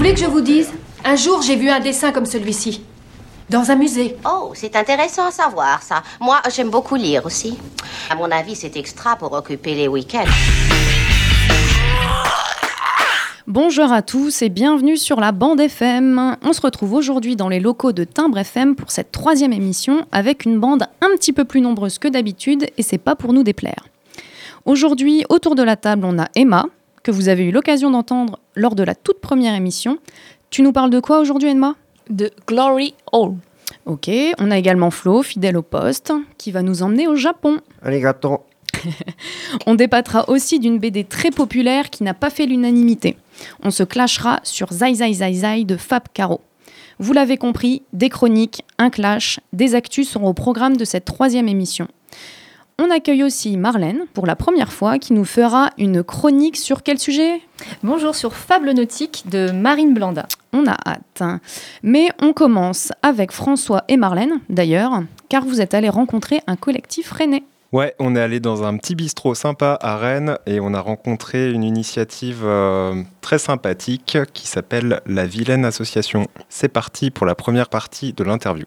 voulez que je vous dise Un jour, j'ai vu un dessin comme celui-ci. Dans un musée. Oh, c'est intéressant à savoir ça. Moi, j'aime beaucoup lire aussi. À mon avis, c'est extra pour occuper les week-ends. Bonjour à tous et bienvenue sur la bande FM. On se retrouve aujourd'hui dans les locaux de Timbre FM pour cette troisième émission avec une bande un petit peu plus nombreuse que d'habitude et c'est pas pour nous déplaire. Aujourd'hui, autour de la table, on a Emma, que vous avez eu l'occasion d'entendre lors de la toute première émission. Tu nous parles de quoi aujourd'hui, Emma De Glory Hall. Ok, on a également Flo, fidèle au poste, qui va nous emmener au Japon. Arigato. On débattra aussi d'une BD très populaire qui n'a pas fait l'unanimité. On se clashera sur Zai Zai Zai Zai de Fab Caro. Vous l'avez compris, des chroniques, un clash, des actus seront au programme de cette troisième émission. On accueille aussi Marlène pour la première fois qui nous fera une chronique sur quel sujet? Bonjour sur Fable nautique de Marine Blanda. On a hâte. Mais on commence avec François et Marlène, d'ailleurs, car vous êtes allés rencontrer un collectif rennais. Ouais, on est allé dans un petit bistrot sympa à Rennes et on a rencontré une initiative euh, très sympathique qui s'appelle la Vilaine Association. C'est parti pour la première partie de l'interview.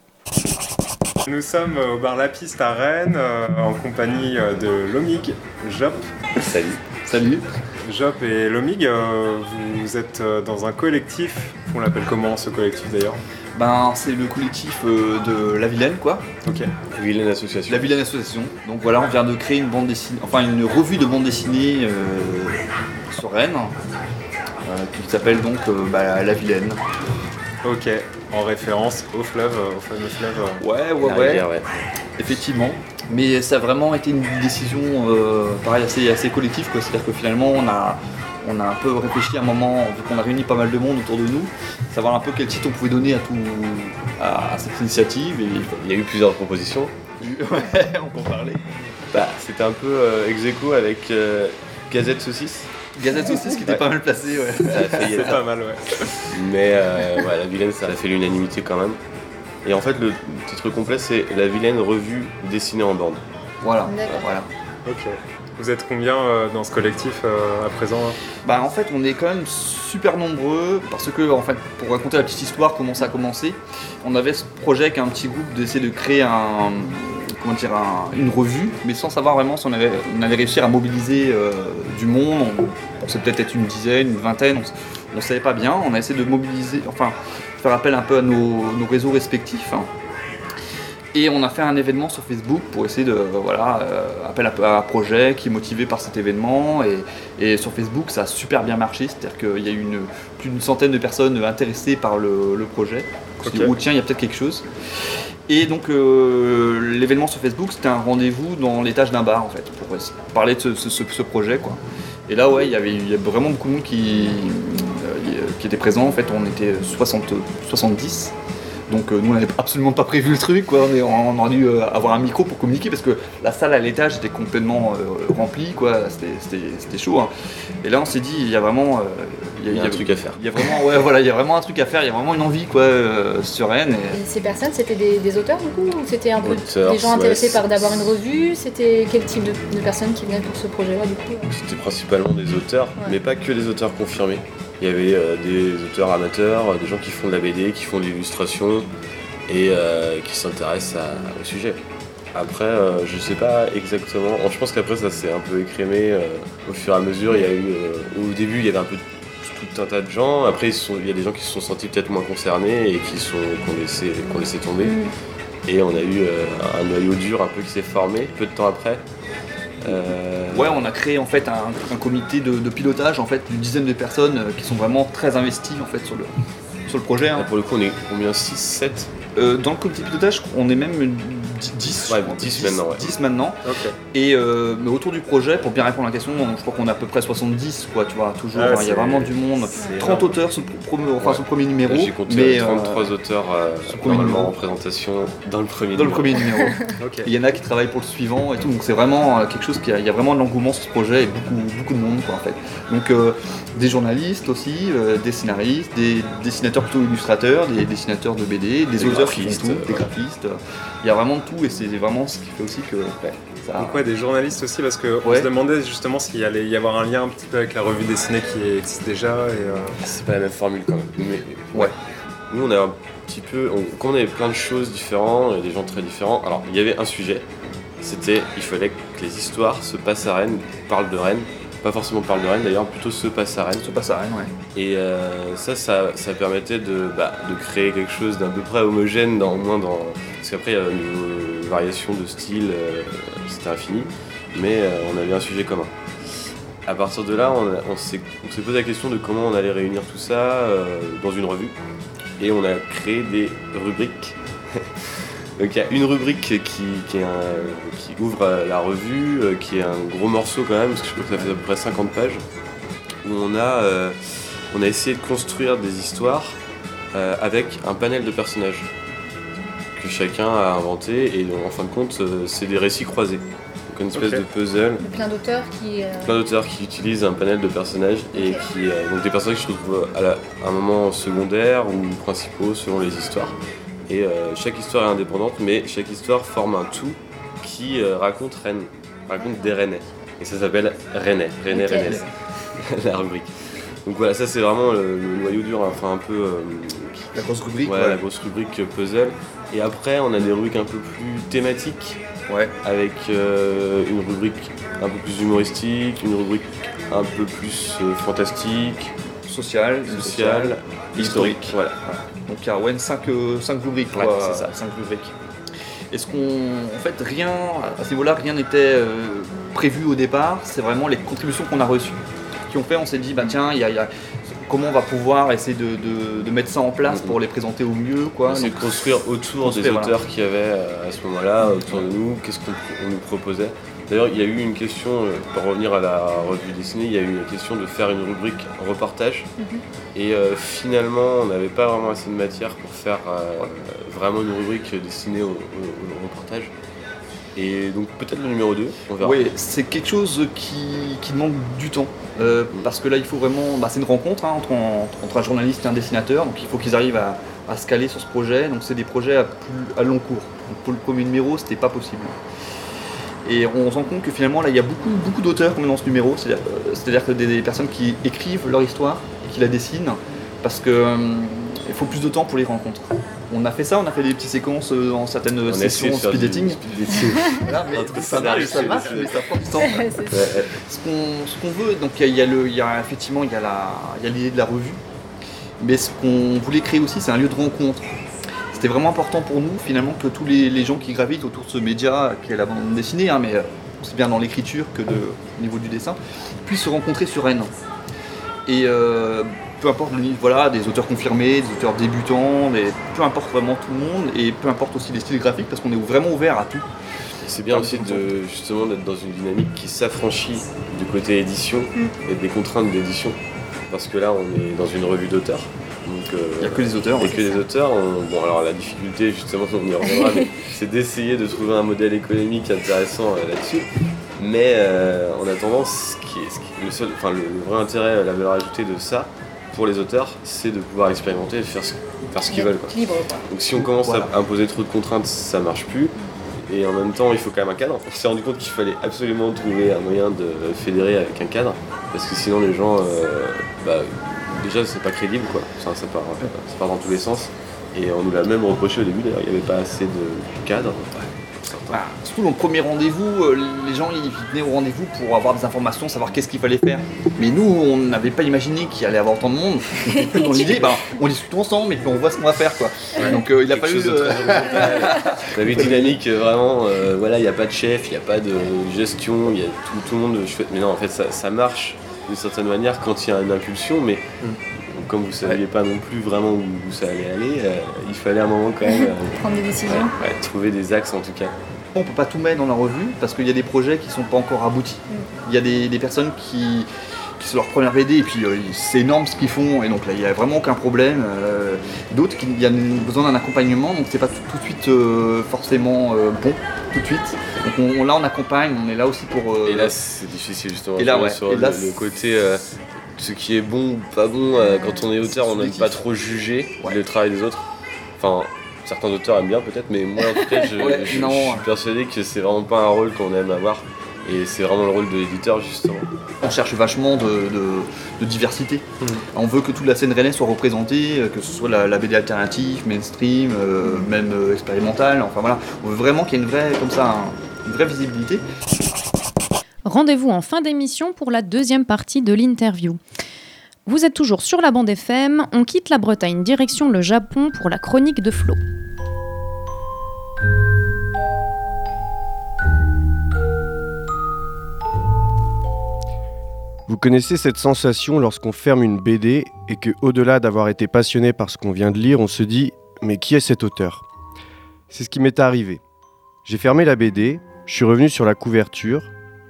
Nous sommes au bar La Piste à Rennes euh, en compagnie euh, de Lomig, Jop. Salut. Salut. Jop et Lomig, euh, vous êtes dans un collectif. On l'appelle comment ce collectif d'ailleurs? Ben, c'est le collectif euh, de La Vilaine, quoi. Ok. Vilaine Association. La Vilaine Association. Donc voilà, on vient de créer une bande dessinée, enfin une revue de bande dessinée euh, sur Rennes, euh, qui s'appelle donc euh, bah, La Vilaine. Ok, en référence au fleuve, au fameux fleuve. euh. Ouais, ouais, ouais. rivière, ouais. Effectivement. Mais ça a vraiment été une décision, euh, pareil, assez, assez collective, quoi. C'est-à-dire que finalement, on a, on a un peu réfléchi à un moment, vu qu'on a réuni pas mal de monde autour de nous, savoir un peu quel titre on pouvait donner à, tout, à, à cette initiative. Et... Il y a eu plusieurs propositions. ouais, on peut en parler. Bah, c'était un peu euh, ex aequo avec euh, Gazette Saucisse. Gazette Saucisse qui était Ouais. pas mal placé, ouais. Ça a C'est pas mal, ouais. Mais euh, ouais, la vilaine, ça a fait l'unanimité quand même. Et en fait, le titre complet, c'est La vilaine revue dessinée en bande. Voilà, D'accord. voilà. Ok. Vous êtes combien euh, dans ce collectif euh, à présent là Bah en fait on est quand même super nombreux parce que en fait pour raconter la petite histoire comment ça a commencé, on avait ce projet avec un petit groupe d'essayer de créer un comment dire un- une revue mais sans savoir vraiment si on avait, on allait réussir à mobiliser euh, du monde, on pensait peut-être être une dizaine, une vingtaine, on, on savait pas bien, on a essayé de mobiliser, enfin faire appel un peu à nos, nos réseaux respectifs. hein. Et on a fait un événement sur Facebook pour essayer de, euh, voilà, euh, appel à, à projet qui est motivé par cet événement. Et, et sur Facebook, ça a super bien marché, c'est-à-dire qu'il y a eu une, plus d'une centaine de personnes intéressées par le, le projet. On s'est dit, Ok. oh tiens, il y a peut-être quelque chose. Et donc euh, l'événement sur Facebook, c'était un rendez-vous dans l'étage d'un bar en fait, pour parler de ce, ce- projet. Quoi. Et là, ouais, il y avait il y avait vraiment beaucoup de monde qui, euh, qui était présent. En fait, on était 60, 70. Donc euh, nous on n'avait absolument pas prévu le truc, quoi. On, est- on aurait dû euh, avoir un micro pour communiquer parce que la salle à l'étage était complètement euh, remplie, quoi. C'était- C'était c'était chaud. hein. Et là on s'est dit il y a vraiment, euh, Il y a un truc à faire. Il y a vraiment, ouais, voilà, il y a vraiment un truc à faire. Il y a vraiment une envie, quoi, euh, sereine. Et... Et ces personnes, c'était des, des auteurs du coup Ou c'était un peu Auteurs, des gens ouais, intéressés par d'avoir une revue? C'était quel type de, de personnes qui venaient pour ce projet-là du coup? C'était principalement des auteurs, Ouais. mais pas que des auteurs confirmés. Il y avait euh, des auteurs amateurs, euh, des gens qui font de la BD, qui font de l'illustration et euh, qui s'intéressent au sujet. Après, euh, je sais pas exactement. Je pense qu'après, ça s'est un peu écrémé euh, au fur et à mesure. Il y a eu, euh, au début, il y avait un peu tout un tas de gens. Après, ils se sont- il y a des gens qui se sont sentis peut-être moins concernés et qui sont qu'on laissé, qu'on laissé tomber. Et on a eu un noyau dur un peu qui s'est formé peu de temps après. Euh, Ouais, on a créé en fait un, un comité de, de pilotage en fait d'une dizaine de personnes euh, qui sont vraiment très investies en fait sur le, sur le projet. hein. Pour le coup, on est combien? 6, 7 Euh, Dans le comité de pilotage, on est même une 10, Ouais, je crois, 10 maintenant, ouais. 10 maintenant. Et euh, mais autour du projet, pour bien répondre à la question, je crois qu'on est à peu près 70, quoi, tu vois, toujours. Ah, hein, il y a vraiment du monde. c'est 30 énorme. auteurs le, pro- enfin, Ouais. le premier numéro. J'ai compté mais, euh, euh, 33 auteurs euh, le normalement numéro. en présentation dans le premier dans le numéro. premier numéro. Il y en a qui travaillent pour le suivant et tout, donc c'est vraiment euh, quelque chose qui a, il y a vraiment de l'engouement sur ce projet et beaucoup, beaucoup de monde quoi en fait. Donc euh, des journalistes aussi, euh, des scénaristes, des dessinateurs plutôt illustrateurs, des dessinateurs de BD, des, Des auteurs qui font tout, euh, des graphistes. euh, Il y a vraiment de et c'est vraiment ce qui fait aussi que ouais, ça. Donc ouais, des journalistes aussi, parce qu'on Ouais. se demandait justement s'il allait y avoir un lien un petit peu avec la revue dessinée qui existe déjà. Et, euh, C'est pas la même formule quand même. Mais, Ouais. Nous, on a un petit peu. On, comme on avait plein de choses différentes, et des gens très différents. Alors, il y avait un sujet. C'était il fallait que les histoires se passent à Rennes, parlent de Rennes. Pas forcément parlent de Rennes d'ailleurs, plutôt se passent à Rennes. se passe à rien, ouais. Et euh, ça, ça, ça permettait de, bah, de créer quelque chose d'un peu près homogène, dans, au moins dans. Parce qu'après, euh, niveau variation de style, euh, c'était infini. Mais euh, on avait un sujet commun. À partir de là, on, on s'est posé la question de comment on allait réunir tout ça dans une revue. Et on a créé des rubriques. Donc il y a une rubrique qui, qui, est un- qui ouvre euh, la revue, euh, qui est un gros morceau quand même, parce que je crois que ça fait à peu près 50 pages, où on a, euh, on a essayé de construire des histoires euh, avec un panel de personnages que chacun a inventé, et en fin de compte, euh, c'est des récits croisés. Donc une espèce de puzzle Plein d'auteurs qui. euh, plein d'auteurs qui utilisent un panel de personnages et qui euh, donc des personnages qui se retrouvent à, la- à un moment secondaire ou principaux selon les histoires. Et euh, chaque histoire est indépendante, mais chaque histoire forme un tout qui euh, raconte Rennes, raconte des Rennais. Et ça s'appelle Rennais, Rennais, Ok. Rennais, la rubrique. Donc voilà, ça c'est vraiment le, le noyau dur, enfin un peu euh, La grosse rubrique, ouais, ouais. la grosse rubrique puzzle. Et après, on a des rubriques un peu plus thématiques Ouais. avec euh, une rubrique un peu plus humoristique, une rubrique un peu plus euh, fantastique, Social, sociale, historique. Voilà. Donc il y a ouais, 5, rubriques, Ouais, quoi, c'est ça. cinq rubriques. Est-ce qu'on. En fait, rien, à ce niveau-là, rien n'était euh, prévu au départ, c'est vraiment les contributions qu'on a reçues qui ont fait, on s'est dit, bah tiens, il y a, il y a- comment on va pouvoir essayer de, de- de mettre ça en place pour les présenter au mieux, quoi. C'est construire autour des voilà. auteurs qu'il y avait euh, à ce moment-là, autour de nous, qu'est-ce qu'on on nous proposait? D'ailleurs, il y a eu une question, euh, pour revenir à la revue dessinée, il y a eu une question de faire une rubrique reportage. Et euh, finalement, on n'avait pas vraiment assez de matière pour faire euh, vraiment une rubrique destinée au, au- au reportage. Et donc peut-être le numéro 2, on verra. Oui, c'est quelque chose qui, qui demande du temps. Euh, parce que là, il faut vraiment. Bah, c'est une rencontre hein, entre, un- entre un journaliste et un dessinateur. Donc il faut qu'ils arrivent à, à se caler sur ce projet. Donc c'est des projets à, plus, à long cours. Donc pour le premier numéro, c'était pas possible. Et on se rend compte que finalement, là, il y a beaucoup, beaucoup d'auteurs dans ce numéro. C'est-à-dire euh, que des, des personnes qui écrivent leur histoire et qui la dessinent. Parce que euh, il faut plus de temps pour les rencontres. On a fait ça, on a fait des petites séquences euh, dans certaines On sessions speed dating. speed dating. Voilà, mais Entre ça marche, ça marche, mais ça prend du temps. Ce qu'on ce qu'on veut, donc il y, y a le, il y a effectivement il y a la- il y a l'idée de la revue, mais ce qu'on voulait créer aussi, c'est un lieu de rencontre. C'était vraiment important pour nous finalement que tous les, les gens qui gravitent autour de ce média, qui est la bande dessinée, hein, mais euh, aussi bien dans l'écriture que de, au niveau du dessin, puissent se rencontrer sur Rennes. Et euh, peu importe le niveau, voilà, des auteurs confirmés, des auteurs débutants, mais peu importe vraiment tout le monde, et peu importe aussi les styles graphiques, parce qu'on est vraiment ouvert à tout. C'est bien aussi de justement d'être dans une dynamique qui s'affranchit du côté édition et des contraintes d'édition. Parce que là, on est dans une revue d'auteurs. Donc, euh, Il n'y a que les auteurs. et que les auteurs. on- Bon, alors la difficulté, justement, on y reviendra, mais c'est d'essayer de trouver un modèle économique intéressant euh, là-dessus. Mais euh, en attendant, ce qui est, ce qui est le, seul, enfin, le, le vrai intérêt, la valeur ajoutée de ça, pour les auteurs, c'est de pouvoir expérimenter et de faire ce, faire ce qu'ils veulent. quoi. Libre, quoi. Donc si on commence Voilà. à imposer trop de contraintes, ça marche plus. Et en même temps, il faut quand même un cadre. On s'est rendu compte qu'il fallait absolument trouver un moyen de fédérer avec un cadre, parce que sinon les gens, euh, bah, déjà c'est pas crédible quoi. Ça, ça part, ça part dans tous les sens. Et on nous l'a même reproché au début d'ailleurs, il n'y avait pas assez de cadre. Voilà. Surtout dans le premier rendez-vous, euh, les gens ils venaient au rendez-vous pour avoir des informations, savoir qu'est-ce qu'il fallait faire. Mais nous, on n'avait pas imaginé qu'il allait y avoir autant de monde. On dans l'idée, bah, on discute ensemble et puis on voit ce qu'on va faire. Quoi. Donc euh, il a Quelque fallu. chose de. On avait une dynamique vraiment, euh, voilà, il n'y a pas de chef, il n'y a pas de gestion, il y a tout, tout le monde. Je fais, mais non, en fait, ça, ça marche d'une certaine manière quand il y a une impulsion, mais comme vous ne saviez pas non plus vraiment où, où ça allait aller, euh, il fallait un moment quand même euh, Prendre des décisions. ouais, ouais, trouver des axes en tout cas. On peut pas tout mettre dans la revue parce qu'il y a des projets qui sont pas encore aboutis. Il y a des, des personnes qui, qui c'est leur première BD et puis euh, c'est énorme ce qu'ils font et donc là il y a vraiment aucun problème. Euh, D'autres qui il y a besoin d'un accompagnement donc c'est pas tout, tout de suite euh, forcément euh, bon tout de suite. Donc on, on- là on accompagne, on est là aussi pour. euh, Et là c'est difficile justement Et là, sur- ouais. sur Et là, le, côté euh, ce qui est bon ou pas bon euh, quand on est auteur on n'aime pas trop juger le travail des autres. Enfin certains auteurs aiment bien peut-être mais moi en tout cas je, Ouais, je- non. je suis persuadé que c'est vraiment pas un rôle qu'on aime avoir et c'est vraiment le rôle de l'éditeur justement. On cherche vachement de, de- de diversité. On veut que toute la scène rennaise soit représentée, euh, que ce soit la, la BD alternative, mainstream, euh, même euh, expérimentale. Enfin voilà, on veut vraiment qu'il y ait une vraie, comme ça, un- une vraie visibilité. Rendez-vous en fin d'émission pour la deuxième partie de l'interview. Vous êtes toujours sur la bande FM, on quitte la Bretagne direction le Japon pour la chronique de Flo. Vous connaissez cette sensation lorsqu'on ferme une BD et que, au-delà d'avoir été passionné par ce qu'on vient de lire, on se dit Mais qui est cet auteur? C'est ce qui m'est arrivé. J'ai fermé la BD, je suis revenu sur la couverture,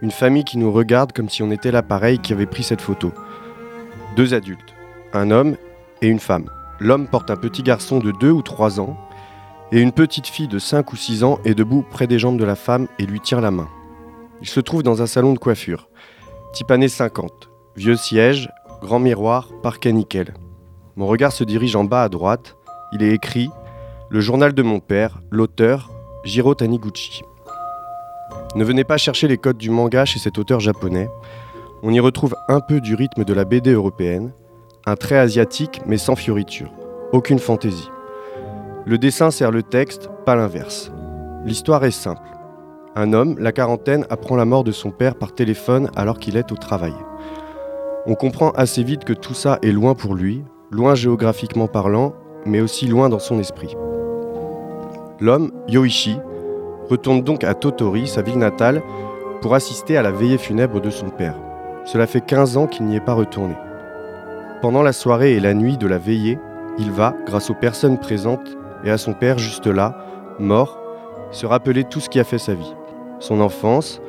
une famille qui nous regarde comme si on était l'appareil qui avait pris cette photo. Deux adultes, un homme et une femme. L'homme porte un petit garçon de 2 ou 3 ans et une petite fille de 5 ou 6 ans est debout près des jambes de la femme et lui tient la main. Il se trouve dans un salon de coiffure. Type années 50. Vieux siège, grand miroir, parquet nickel. Mon regard se dirige en bas à droite. Il est écrit Le journal de mon père, l'auteur, Jiro Taniguchi. Ne venez pas chercher les codes du manga chez cet auteur japonais. On y retrouve un peu du rythme de la BD européenne, un trait asiatique mais sans fioriture. Aucune fantaisie. Le dessin sert le texte, pas l'inverse. L'histoire est simple. Un homme, la quarantaine, apprend la mort de son père par téléphone alors qu'il est au travail. On comprend assez vite que tout ça est loin pour lui, loin géographiquement parlant, mais aussi loin dans son esprit. L'homme, Yoichi, retourne donc à Totori, sa ville natale, pour assister à la veillée funèbre de son père. Cela fait 15 ans qu'il n'y est pas retourné. Pendant la soirée et la nuit de la veillée, il va, grâce aux personnes présentes et à son père juste là, mort, se rappeler tout ce qui a fait sa vie. Son enfance,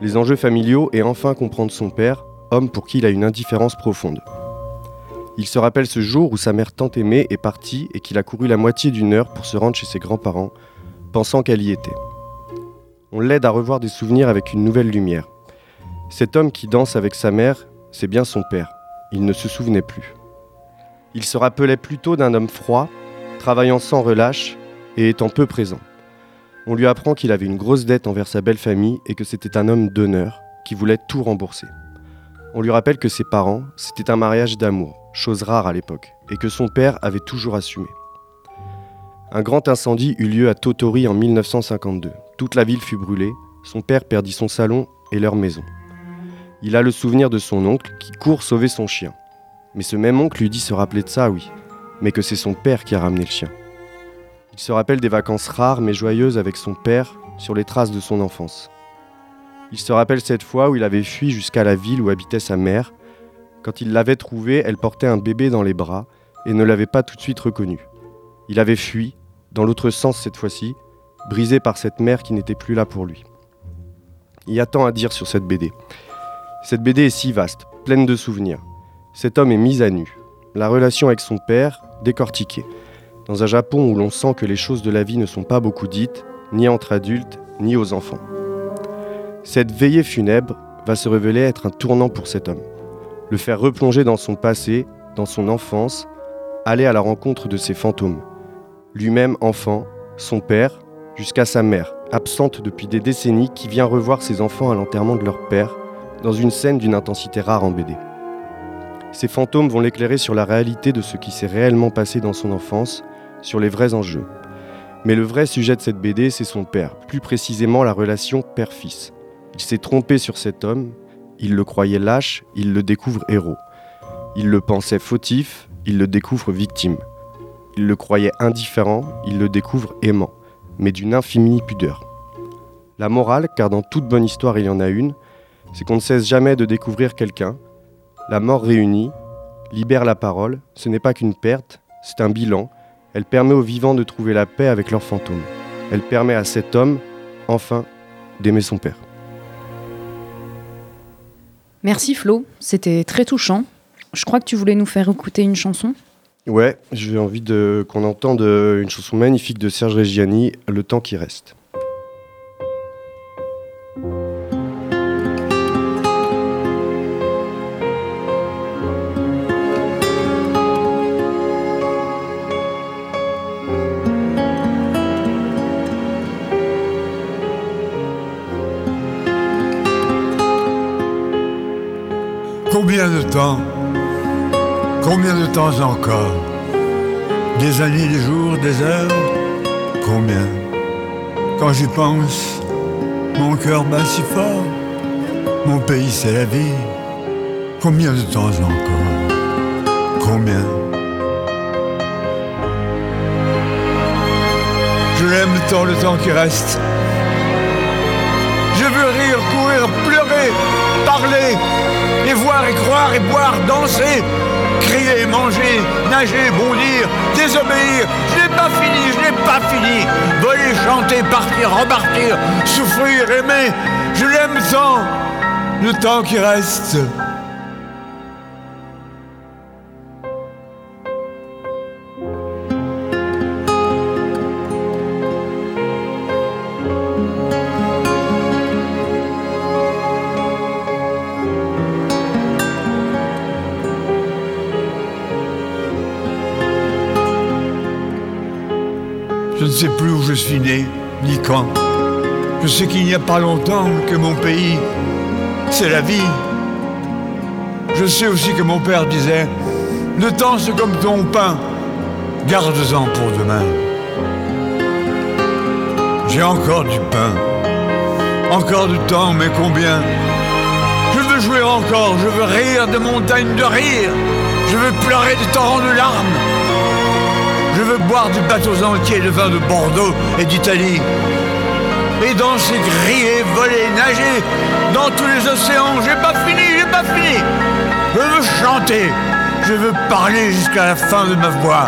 les enjeux familiaux et enfin comprendre son père, homme pour qui il a une indifférence profonde. Il se rappelle ce jour où sa mère tant aimée est partie et qu'il a couru la moitié d'une heure pour se rendre chez ses grands-parents, pensant qu'elle y était. On l'aide à revoir des souvenirs avec une nouvelle lumière. Cet homme qui danse avec sa mère, c'est bien son père. Il ne se souvenait plus. Il se rappelait plutôt d'un homme froid, travaillant sans relâche et étant peu présent. On lui apprend qu'il avait une grosse dette envers sa belle famille et que c'était un homme d'honneur qui voulait tout rembourser. On lui rappelle que ses parents, c'était un mariage d'amour, chose rare à l'époque, et que son père avait toujours assumé. Un grand incendie eut lieu à Totori en 1952. Toute la ville fut brûlée, son père perdit son salon et leur maison. Il a le souvenir de son oncle qui court sauver son chien. Mais ce même oncle lui dit se rappeler de ça, oui, mais que c'est son père qui a ramené le chien. Il se rappelle des vacances rares mais joyeuses avec son père sur les traces de son enfance. Il se rappelle cette fois où il avait fui jusqu'à la ville où habitait sa mère. Quand il l'avait trouvée, elle portait un bébé dans les bras et ne l'avait pas tout de suite reconnu. Il avait fui, dans l'autre sens cette fois-ci, brisé par cette mère qui n'était plus là pour lui. Il y a tant à dire sur cette BD. Cette BD est si vaste, pleine de souvenirs. Cet homme est mis à nu. La relation avec son père, décortiquée. Dans un Japon où l'on sent que les choses de la vie ne sont pas beaucoup dites, ni entre adultes, ni aux enfants. Cette veillée funèbre va se révéler être un tournant pour cet homme. Le faire replonger dans son passé, dans son enfance, aller à la rencontre de ses fantômes. Lui-même enfant, son père, jusqu'à sa mère, absente depuis des décennies, qui vient revoir ses enfants à l'enterrement de leur père, dans une scène d'une intensité rare en BD. Ces fantômes vont l'éclairer sur la réalité de ce qui s'est réellement passé dans son enfance, sur les vrais enjeux. Mais le vrai sujet de cette BD, c'est son père, plus précisément la relation père-fils. Il s'est trompé sur cet homme, il le croyait lâche, il le découvre héros. Il le pensait fautif, il le découvre victime. Il le croyait indifférent, il le découvre aimant, mais d'une infinie pudeur. La morale, car dans toute bonne histoire il y en a une, c'est qu'on ne cesse jamais de découvrir quelqu'un, la mort réunie, libère la parole, ce n'est pas qu'une perte, c'est un bilan. Elle permet aux vivants de trouver la paix avec leurs fantômes. Elle permet à cet homme, enfin, d'aimer son père. Merci Flo, c'était très touchant. Je crois que tu voulais nous faire écouter une chanson. Ouais, j'ai envie qu'on entende euh, une chanson magnifique de Serge Reggiani, Le temps qui reste. Combien de temps Combien de temps encore Des années, des jours, des heures Combien Quand j'y pense, mon cœur bat si fort. Mon pays, c'est la vie. Combien de temps encore Combien Je l'aime tant le temps qui reste. Je veux rire, courir, pleurer, parler, et voir et croire et boire, danser, crier, manger, nager, bondir, désobéir. Je n'ai pas fini, je n'ai pas fini. Voler, chanter, partir, repartir, souffrir, aimer. Je l'aime tant, le temps qui reste. Sais plus où je suis né, ni quand. Je sais qu'il n'y a pas longtemps que mon pays, c'est la vie. Je sais aussi que mon père disait, le temps c'est comme ton pain, garde-en pour demain. J'ai encore du pain, encore du temps, mais combien? Je veux jouer encore, je veux rire de montagnes de rire, je veux pleurer des torrents de larmes. Je veux boire des bateaux entiers de vin de Bordeaux et d'Italie. Et danser, crier, voler, nager dans tous les océans. J'ai pas fini, j'ai pas fini. Je veux chanter, je veux parler jusqu'à la fin de ma voix.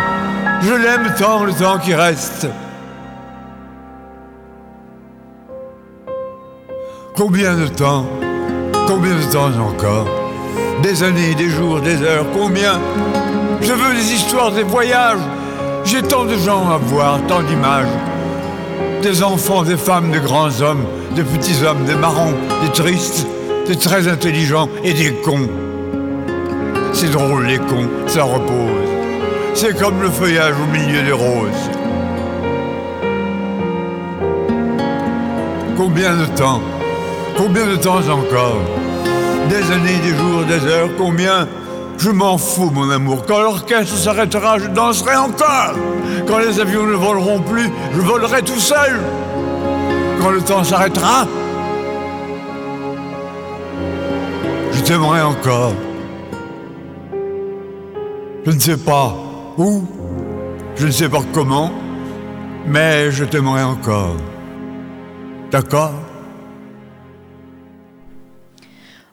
Je l'aime tant le temps qui reste. Combien de temps Combien de temps encore? Des années, des jours, des heures, combien? Je veux des histoires, des voyages. J'ai tant de gens à voir, tant d'images. Des enfants, des femmes, des grands hommes, des petits hommes, des marrons, des tristes, des très intelligents et des cons. C'est drôle les cons, ça repose. C'est comme le feuillage au milieu des roses. Combien de temps Combien de temps encore? Des années, des jours, des heures, combien Je m'en fous, mon amour. Quand l'orchestre s'arrêtera, je danserai encore. Quand les avions ne voleront plus, je volerai tout seul. Quand le temps s'arrêtera, je t'aimerai encore. Je ne sais pas où, je ne sais pas comment, mais je t'aimerai encore. D'accord?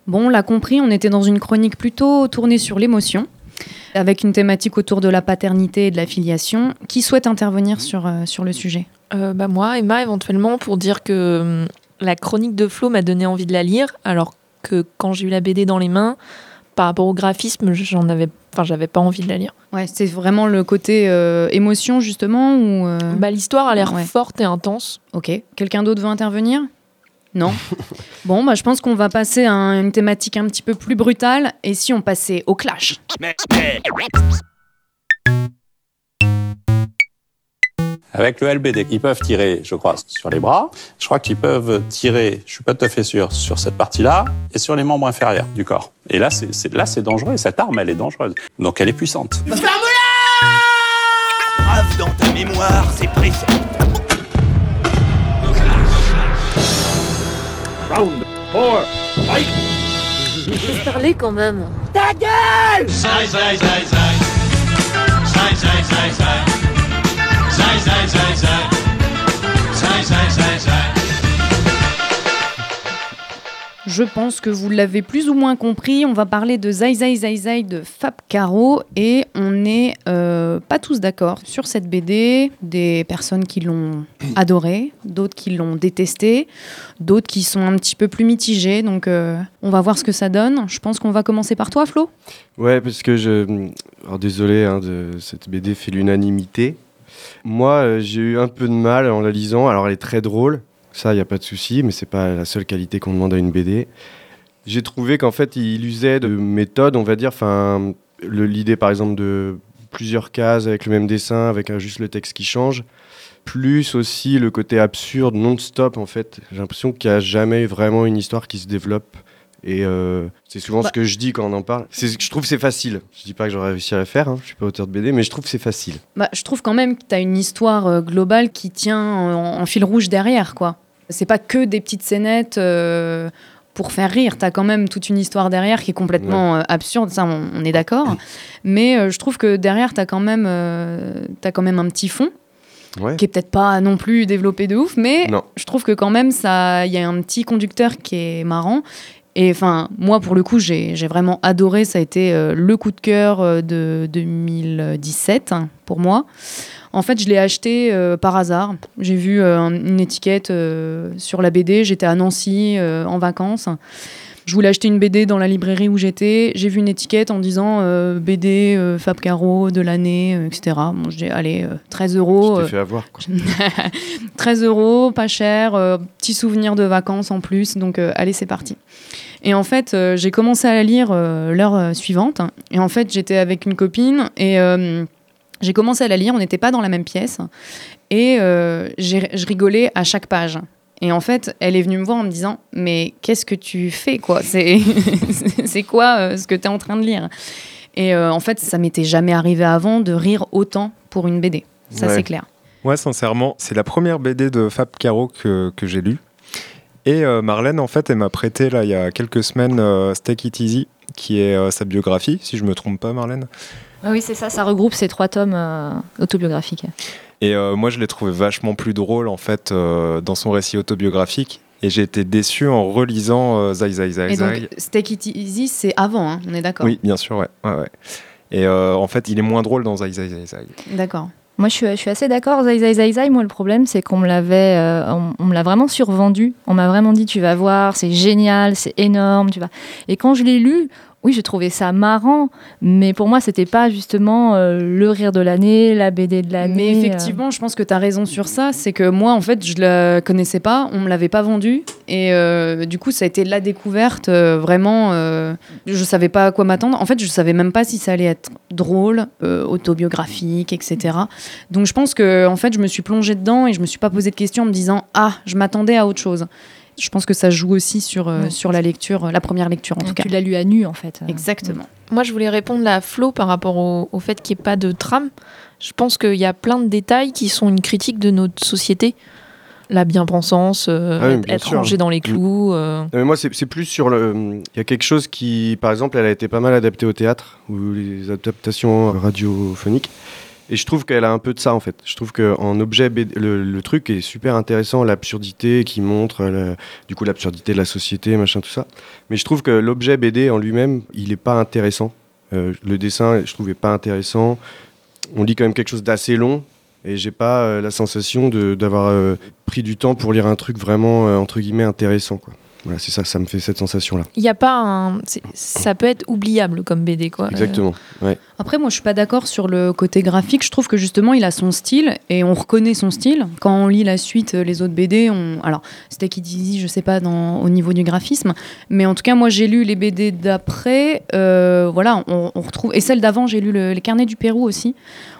Bon, on l'a compris, on était dans une chronique plutôt tournée sur l'émotion, avec une thématique autour de la paternité et de la filiation. Qui souhaite intervenir sur, euh, sur le sujet? Euh, bah moi, Emma, éventuellement, pour dire que hum, la chronique de Flo m'a donné envie de la lire, alors que quand j'ai eu la BD dans les mains, par rapport au graphisme, j'en avais, enfin, j'avais pas envie de la lire. Ouais, c'est vraiment le côté euh, émotion, justement ou euh, Bah, l'histoire a l'air Ouais. forte et intense. Ok. Quelqu'un d'autre veut intervenir? Non Bon, bah, je pense qu'on va passer à un- une thématique un petit peu plus brutale. Et si on passait au clash? Avec le LBD, ils peuvent tirer, je crois, sur les bras. Je crois qu'ils peuvent tirer, je suis pas tout à fait sûr, sur cette partie-là et sur les membres inférieurs du corps. Et là, c'est c'est- là, c'est dangereux. Cette arme, elle est dangereuse. Donc, elle est puissante. Grave dans ta mémoire, c'est. Round 4, fight Laisse parler quand même. Ta gueule Zai, zai, zai, zai. Zai, zai, zai, zai. Zai, zai, zai, zai. Zai, zai, zai, zai. Je pense que vous l'avez plus ou moins compris. On va parler de Zai Zai Zai Zai de Fab Caro et on n'est euh, pas tous d'accord sur cette BD. Des personnes qui l'ont adorée, d'autres qui l'ont détestée, d'autres qui sont un petit peu plus mitigées. Donc euh, on va voir ce que ça donne. Je pense qu'on va commencer par toi, Flo. Ouais, parce que je. Alors désolé, hein, de... cette BD fait l'unanimité. Moi, euh, j'ai eu un peu de mal en la lisant. Alors elle est très drôle. Ça, il n'y a pas de souci, mais c'est pas la seule qualité qu'on demande à une BD. J'ai trouvé qu'en fait, il usait de méthodes, on va dire, enfin, l'idée par exemple de plusieurs cases avec le même dessin, avec juste le texte qui change, plus aussi le côté absurde, non-stop en fait. J'ai l'impression qu'il n'y a jamais vraiment une histoire qui se développe. Et euh, c'est souvent Bah- ce que je dis quand on en parle. Je trouve que c'est facile. Je dis pas que j'aurais réussi à le faire, hein, je suis pas auteur de BD, mais je trouve que c'est facile. Bah, je trouve quand même que tu as une histoire euh, globale qui tient en, en fil rouge derrière, quoi. C'est pas que des petites scénettes euh, pour faire rire. Tu as quand même toute une histoire derrière qui est complètement euh, absurde, ça, on, on est d'accord. Mais euh, je trouve que derrière, tu as, quand même, t'as quand même un petit fond. Ouais. Qui est peut-être pas non plus développé de ouf, mais Non. je trouve que quand même, ça, il y a un petit conducteur qui est marrant. Et enfin, moi, pour le coup, j'ai vraiment adoré. Ça a été euh, le coup de cœur de 2017 hein, pour moi. En fait, je l'ai acheté euh, par hasard. J'ai vu euh, un- une étiquette euh, sur la BD. J'étais à Nancy en vacances. Je voulais acheter une BD dans la librairie où j'étais. J'ai vu une étiquette en disant BD Fab Caro de l'année, etc. Bon, j'ai allez, euh, 13 euros. Euh, fait avoir. Quoi. 13 euros, pas cher, petit souvenir de vacances en plus, donc allez, c'est parti. Et en fait, euh, j'ai commencé à la lire euh, l'heure euh, suivante, et en fait, j'étais avec une copine, et j'ai commencé à la lire, on n'était pas dans la même pièce, et euh, je rigolais à chaque page. Et en fait, elle est venue me voir en me disant Mais qu'est-ce que tu fais, quoi? C'est quoi euh, ce que tu es en train de lire? Et euh, en fait, ça m'était jamais arrivé avant de rire autant pour une BD. Ça, Ouais. c'est clair. Moi, sincèrement, c'est la première BD de Fab Caro que, que j'ai lue. Et Marlène, en fait, elle m'a prêté, là, il y a quelques semaines, Take It Easy, qui est sa biographie, si je me trompe pas, Marlène. Ah oui, c'est ça, ça regroupe ces trois tomes euh, autobiographiques. Et euh, moi, je l'ai trouvé vachement plus drôle, en fait, euh, dans son récit autobiographique. Et j'ai été déçu en relisant euh, Zai Zai Zai Et donc, Take It Easy, c'est avant, hein, on est d'accord Oui, bien sûr, ouais. ouais, ouais. Et euh, en fait, il est moins drôle dans Zai Zai Zai Zai. D'accord. Moi, je suis, je suis assez d'accord. Zai Zai Zai Zai, moi, le problème, c'est qu'on me l'avait, euh, on, on me l'a vraiment survendu. On m'a vraiment dit, tu vas voir, c'est génial, c'est énorme, tu vas. Et quand je l'ai lu, oui, j'ai trouvé ça marrant, mais pour moi, c'était pas justement euh, le rire de l'année, la BD de l'année. Mais euh. effectivement, je pense que tu as raison sur ça. C'est que moi, en fait, je la connaissais pas, on me l'avait pas vendue. Et euh, du coup, ça a été la découverte. vraiment, je savais pas à quoi m'attendre. En fait, je savais même pas si ça allait être drôle, autobiographique, etc. Donc, je pense que, en fait, je me suis plongée dedans et je me suis pas posé de questions en me disant Ah, je m'attendais à autre chose. Je pense que ça joue aussi sur, euh, Ouais. sur la lecture, la première lecture en tout cas. Tu l'as lu à nu, en fait. Exactement. Moi, je voulais répondre à Flo par rapport au, au fait qu'il n'y ait pas de trame. Je pense qu'il y a plein de détails qui sont une critique de notre société. La bien-pensance, euh, Ah oui, être, bien être sûr. rangé dans les clous. euh. Non, mais moi, c'est c'est plus sur le. Il y a quelque chose qui, par exemple, elle a été pas mal adaptée au théâtre ou les adaptations radiophoniques. Et je trouve qu'elle a un peu de ça en fait. Je trouve qu'en objet, BD le, truc est super intéressant, l'absurdité qui montre, du coup, l'absurdité de la société, machin, tout ça. Mais je trouve que l'objet BD en lui-même, il est pas intéressant. Euh, le dessin, je trouvais pas intéressant. On lit quand même quelque chose d'assez long. Et j'ai pas euh, la sensation d'avoir euh, pris du temps pour lire un truc vraiment, entre guillemets, intéressant. Voilà, c'est ça, ça me fait cette sensation-là. Il n'y a pas un. Ça peut être oubliable comme BD, quoi. Exactement. Ouais. Après, moi, je suis pas d'accord sur le côté graphique. Je trouve que justement, il a son style et on reconnaît son style. Quand on lit la suite, euh, les autres BD, on... alors c'était qui dit, je sais pas, dans... au niveau du graphisme, mais en tout cas, moi, j'ai lu les BD d'après. euh, voilà, on, on retrouve et celle d'avant, j'ai lu le- les carnets du Pérou aussi.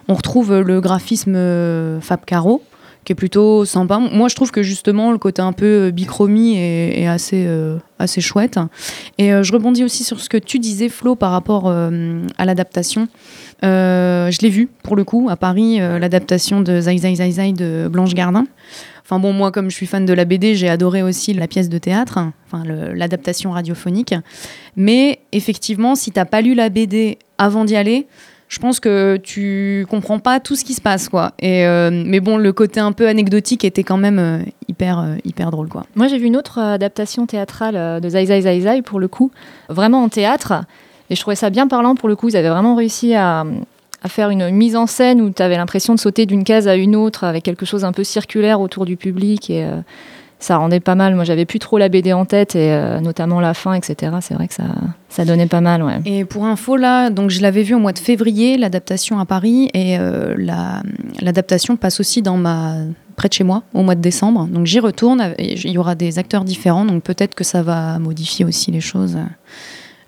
On retrouve euh, le graphisme euh, Fab Caro qui est plutôt sympa. Moi, je trouve que justement, le côté un peu euh, bichromie est, assez, euh, assez chouette. Et euh, je rebondis aussi sur ce que tu disais, Flo, par rapport à l'adaptation. Je l'ai vu, pour le coup, à Paris, l'adaptation de Zai Zai Zai Zai de Blanche Gardin. Enfin bon, moi, comme je suis fan de la BD, j'ai adoré aussi la pièce de théâtre, enfin l'adaptation radiophonique. Mais effectivement, si t'as pas lu la BD avant d'y aller, je pense que tu comprends pas tout ce qui se passe, quoi. Et, euh, mais bon, le côté un peu anecdotique était quand même euh, hyper, euh, hyper drôle, quoi. Moi, j'ai vu une autre adaptation théâtrale de Zai Zai Zai Zai, pour le coup, vraiment en théâtre. Et je trouvais ça bien parlant, pour le coup. Ils avaient vraiment réussi à, à faire une mise en scène où tu avais l'impression de sauter d'une case à une autre avec quelque chose un peu circulaire autour du public. Et ça rendait pas mal. Moi, j'avais plus trop la BD en tête, et euh, notamment la fin, etc. C'est vrai que ça, ça donnait pas mal. Et pour info, là, donc je l'avais vu au mois de février, l'adaptation à Paris, et euh, la- l'adaptation passe aussi dans ma près de chez moi au mois de décembre. Donc j'y retourne. et Il y aura des acteurs différents, donc peut-être que ça va modifier aussi les choses.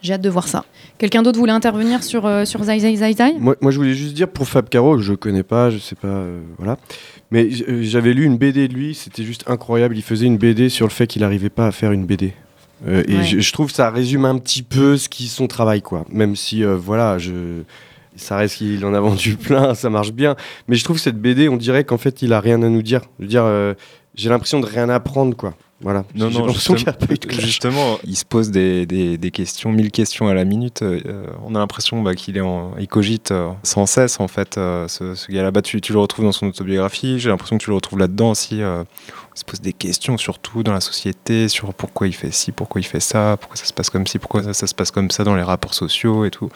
J'ai hâte de voir ça. Quelqu'un d'autre voulait intervenir sur, euh, sur Zai Zai Zai Zai? Moi, moi, je voulais juste dire pour Fab Caro, je connais pas, je sais pas, euh, voilà. Mais euh, j'avais lu une BD de lui, c'était juste incroyable. Il faisait une BD sur le fait qu'il n'arrivait pas à faire une BD. Euh, et Ouais. je, je trouve que ça résume un petit peu ce qui son travail, quoi. Même si, euh, voilà, je, ça reste qu'il en a vendu plein, ça marche bien. Mais je trouve que cette BD, on dirait qu'en fait, il a rien à nous dire. Je veux dire, euh, j'ai l'impression de rien apprendre, quoi. Voilà. Non, non, justement, y a pas eu de justement, il se pose des, des- des questions, mille questions à la minute. Euh, on a l'impression bah, qu'il est en, il cogite euh, sans cesse, en fait, euh, ce, ce gars-là. Bah, tu, tu le retrouves dans son autobiographie, j'ai l'impression que tu le retrouves là-dedans aussi. il se pose des questions, surtout dans la société, sur pourquoi il fait ci, pourquoi il fait ça, pourquoi ça se passe comme ci, pourquoi ça, ça se passe comme ça dans les rapports sociaux et tout.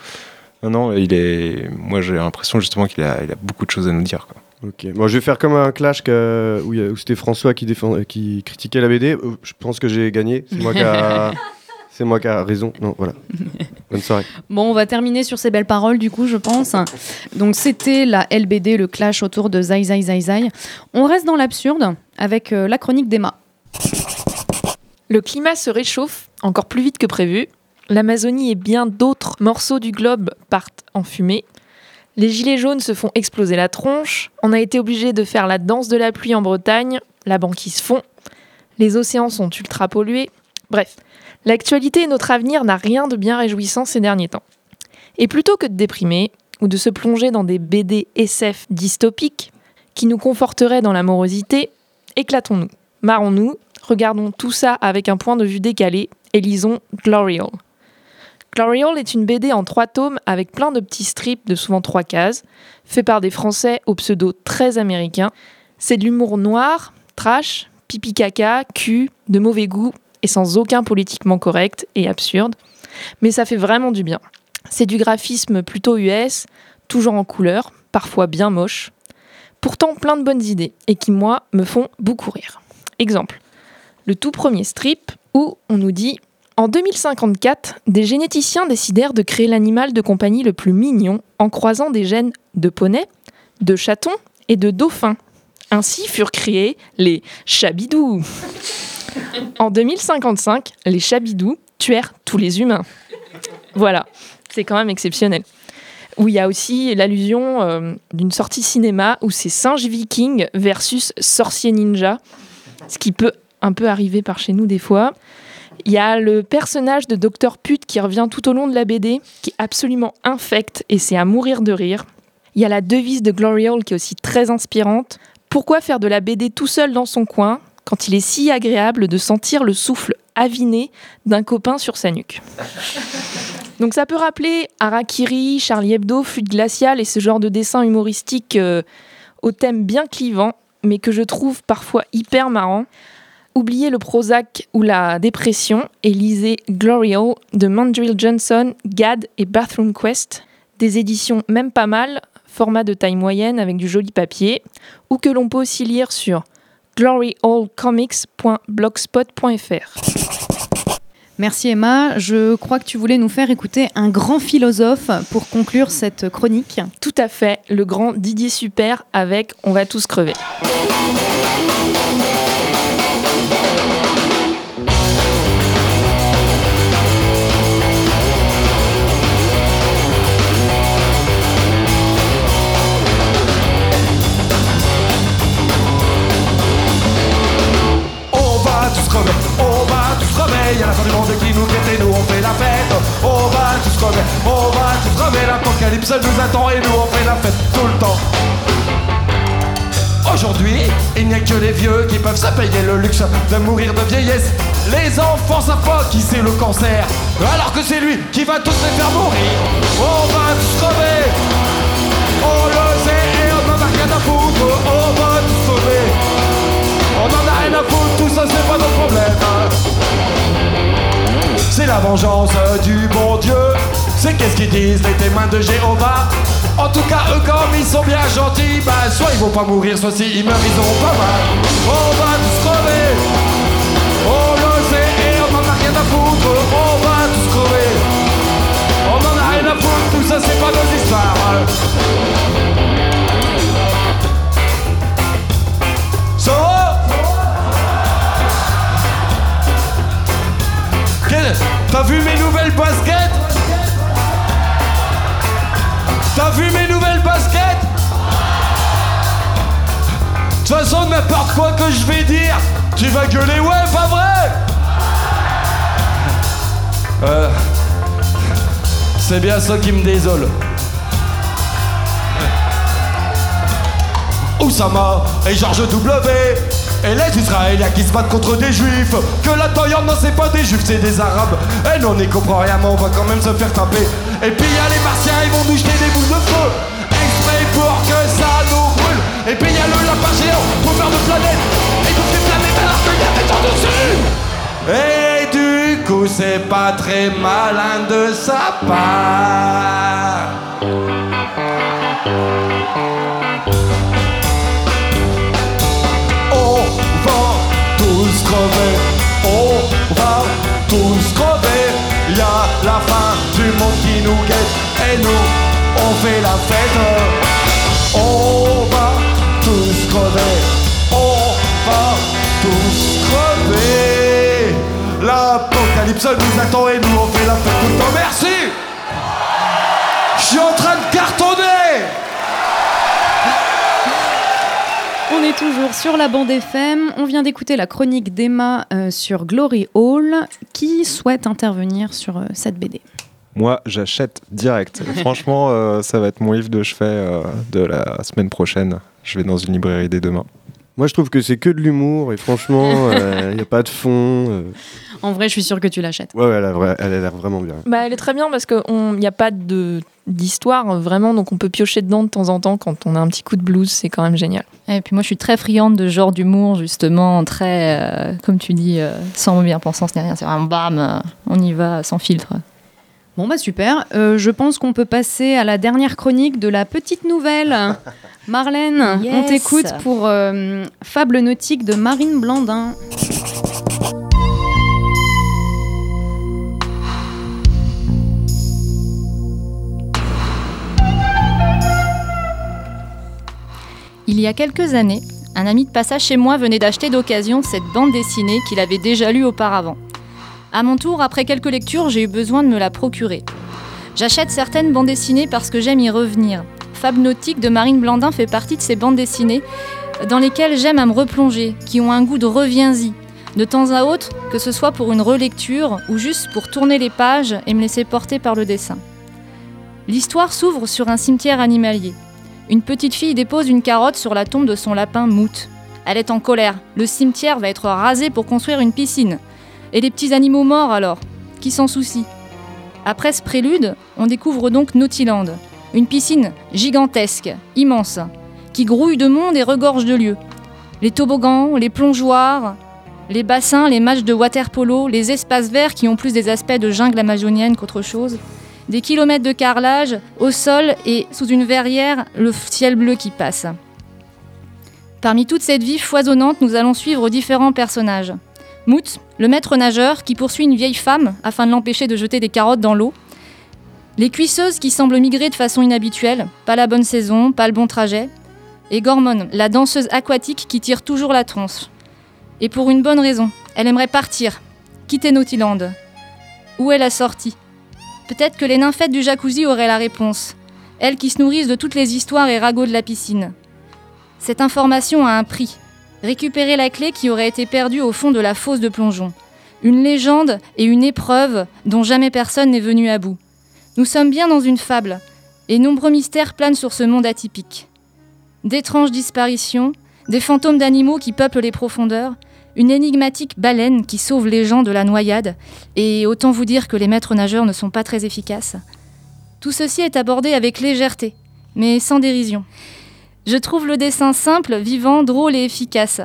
Non, non, il est. Moi, j'ai l'impression justement qu'il a, il a beaucoup de choses à nous dire. Quoi. Ok, bon, je vais faire comme un clash que- où, c'était François qui, défend, qui critiquait la BD. Euh, Je pense que j'ai gagné. C'est moi qui a, c'est moi qui a raison. Non, voilà. Bonne soirée. Bon, on va terminer sur ces belles paroles, du coup, je pense. Donc, c'était la LBD, le clash autour de Zai Zai Zai Zai. On reste dans l'absurde avec euh, la chronique d'Emma. Le climat se réchauffe encore plus vite que prévu. L'Amazonie et bien d'autres morceaux du globe partent en fumée. Les gilets jaunes se font exploser la tronche. On a été obligé de faire la danse de la pluie en Bretagne. La banquise fond. Les océans sont ultra pollués. Bref, l'actualité et notre avenir n'a rien de bien réjouissant ces derniers temps. Et plutôt que de déprimer ou de se plonger dans des BD SF dystopiques qui nous conforteraient dans la morosité, éclatons-nous, marrons-nous, regardons tout ça avec un point de vue décalé et lisons Glorial. Glorial est une BD en trois tomes avec plein de petits strips de souvent trois cases, fait par des Français au pseudo très américain. C'est de l'humour noir, trash, pipi caca, cul, de mauvais goût et sans aucun politiquement correct et absurde. Mais ça fait vraiment du bien. C'est du graphisme plutôt US, toujours en couleur, parfois bien moche. Pourtant plein de bonnes idées et qui, moi, me font beaucoup rire. Exemple, le tout premier strip où on nous dit En 2054, des généticiens décidèrent de créer l'animal de compagnie le plus mignon en croisant des gènes de poney, de chatons et de dauphins. Ainsi furent créés les chabidous. En 2055, les chabidous tuèrent tous les humains. Voilà, c'est quand même exceptionnel. Où il y a aussi l'allusion euh, d'une sortie cinéma où c'est singe viking versus sorcier ninja, ce qui peut un peu arriver par chez nous des fois. Il y a le personnage de Dr Pute qui revient tout au long de la BD, qui est absolument infect et c'est à mourir de rire. Il y a la devise de Glorial qui est aussi très inspirante. Pourquoi faire de la BD tout seul dans son coin quand il est si agréable de sentir le souffle aviné d'un copain sur sa nuque? Donc ça peut rappeler Harakiri, Charlie Hebdo, Flûte glaciale et ce genre de dessin humoristique euh, au thème bien clivant, mais que je trouve parfois hyper marrant. Oubliez le Prozac ou la dépression et lisez Glorial de Mandrill Johnson, Gad et Bathroom Quest, des éditions même pas mal, format de taille moyenne avec du joli papier, ou que l'on peut aussi lire sur gloryallcomics.blogspot.fr. Merci Emma. Je crois que tu voulais nous faire écouter un grand philosophe pour conclure cette chronique. Tout à fait, le grand Didier Super avec On va tous crever. Tous crever, y'a la fin du monde qui nous guette et nous on fait la fête. On va tous crever, on va tous crever, l'apocalypse nous attend et nous on fait la fête tout le temps. Aujourd'hui, il n'y a que les vieux qui peuvent se payer le luxe de mourir de vieillesse. Les enfants savent qui c'est le cancer, alors que c'est lui qui va tous les faire mourir. On va tous crever, On le sait et on en a rien à foutre, on va tous crever. On en a rien à foutre, tout ça c'est pas notre problème. C'est la vengeance du bon Dieu. C'est qu'est-ce qu'ils disent les témoins de Jéhovah En tout cas, eux comme ils sont bien gentils, bah soit ils vont pas mourir, soit si ils meurent, ils auront pas mal. On va tous crever. On le sait et on en a rien à foutre, on va tu vas gueuler, ouais, pas vrai Euh. C'est bien ça qui me désole. Oussama et Georges W. Et les Israéliens qui se battent contre des juifs. Que là-dedans, y'en a, c'est pas des juifs, c'est des arabes. Et nous, on n'y comprend rien, mais on va quand même se faire taper. Et puis, y a les martiens, ils vont nous jeter des boules de feu. Exprès pour que ça nous brûle. Et puis, y a le lapin géant faire de planètes. Et du coup, c'est pas très malin de sa part. On va tous crever, on va tous crever. Y a la fin du monde qui nous guette et nous on fait la fête. On va tous crever, on va tous. L'apocalypse nous attend et nous on fait la fête tout le temps. Merci. Je suis en train de cartonner. On est toujours sur la bande FM. On vient d'écouter la chronique d'Emma euh, sur Glory Hall. Qui souhaite intervenir sur euh, cette BD Moi, j'achète direct. Franchement, euh, ça va être mon livre de chevet euh, de la semaine prochaine. Je vais dans une librairie dès demain. Moi, je trouve que c'est que de l'humour et franchement, il n'y a pas de fond. euh. En vrai, je suis sûre que tu l'achètes. Ouais, ouais, elle a, vra- elle a l'air vraiment bien. Bah, elle est très bien parce qu'il n'y a pas de d'histoire euh, vraiment, donc on peut piocher dedans de temps en temps quand on a un petit coup de blues, c'est quand même génial. Et puis moi, je suis très friande de ce genre d'humour, justement, très, euh, comme tu dis, euh, sans bien-pensance ni rien. C'est vraiment bam, euh, on y va sans filtre. Bon bah super, Euh, je pense qu'on peut passer à la dernière chronique de la petite nouvelle. Marlène, on t'écoute pour euh, Fable nautique de Marine Blandin. Il y a quelques années, un ami de passage chez moi venait d'acheter d'occasion cette bande dessinée qu'il avait déjà lue auparavant. À mon tour, après quelques lectures, j'ai eu besoin de me la procurer. J'achète certaines bandes dessinées parce que j'aime y revenir. Fable nautique de Marine Blandin fait partie de ces bandes dessinées dans lesquelles j'aime à me replonger, qui ont un goût de reviens-y, de temps à autre, que ce soit pour une relecture ou juste pour tourner les pages et me laisser porter par le dessin. L'histoire s'ouvre sur un cimetière animalier. Une petite fille dépose une carotte sur la tombe de son lapin Mout. Elle est en colère. Le cimetière va être rasé pour construire une piscine. Et les petits animaux morts alors Qui s'en soucie Après ce prélude, on découvre donc Nautiland. Une piscine gigantesque, immense, qui grouille de monde et regorge de lieux. Les toboggans, les plongeoires, les bassins, les matchs de water polo, les espaces verts qui ont plus des aspects de jungle amazonienne qu'autre chose, des kilomètres de carrelage au sol et sous une verrière, le ciel bleu qui passe. Parmi toute cette vie foisonnante, nous allons suivre différents personnages. Mout, le maître nageur qui poursuit une vieille femme afin de l'empêcher de jeter des carottes dans l'eau. Les cuisseuses qui semblent migrer de façon inhabituelle, pas la bonne saison, pas le bon trajet. Et Gormone, la danseuse aquatique qui tire toujours la tronche. Et pour une bonne raison, elle aimerait partir, quitter Nautiland. Où est la sortie? Peut-être que les nymphettes du jacuzzi auraient la réponse, elles qui se nourrissent de toutes les histoires et ragots de la piscine. Cette information a un prix. Récupérer la clé qui aurait été perdue au fond de la fosse de plongeon. Une légende et une épreuve dont jamais personne n'est venu à bout. Nous sommes bien dans une fable, et nombreux mystères planent sur ce monde atypique. D'étranges disparitions, des fantômes d'animaux qui peuplent les profondeurs, une énigmatique baleine qui sauve les gens de la noyade, et autant vous dire que les maîtres nageurs ne sont pas très efficaces. Tout ceci est abordé avec légèreté, mais sans dérision. Je trouve le dessin simple, vivant, drôle et efficace.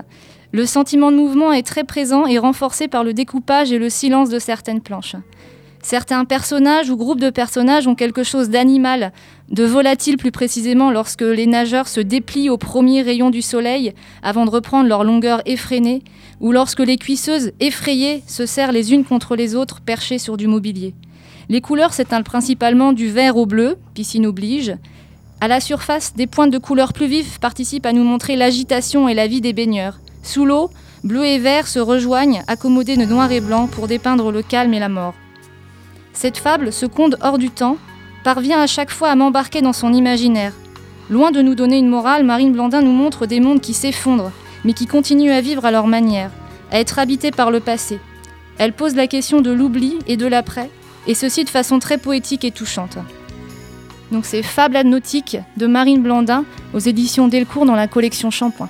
Le sentiment de mouvement est très présent et renforcé par le découpage et le silence de certaines planches. Certains personnages ou groupes de personnages ont quelque chose d'animal, de volatile plus précisément lorsque les nageurs se déplient au premier rayon du soleil avant de reprendre leur longueur effrénée, ou lorsque les cuisseuses, effrayées, se serrent les unes contre les autres perchées sur du mobilier. Les couleurs s'éteignent principalement du vert au bleu, piscine oblige. À la surface, des pointes de couleurs plus vives participent à nous montrer l'agitation et la vie des baigneurs. Sous l'eau, bleu et vert se rejoignent, accommodés de noir et blanc pour dépeindre le calme et la mort. Cette fable, ce conte hors du temps, parvient à chaque fois à m'embarquer dans son imaginaire. Loin de nous donner une morale, Marine Blandin nous montre des mondes qui s'effondrent, mais qui continuent à vivre à leur manière, à être habités par le passé. Elle pose la question de l'oubli et de l'après, et ceci de façon très poétique et touchante. Donc c'est Fable nautique de Marine Blandin aux éditions Delcourt dans la collection Shampoing.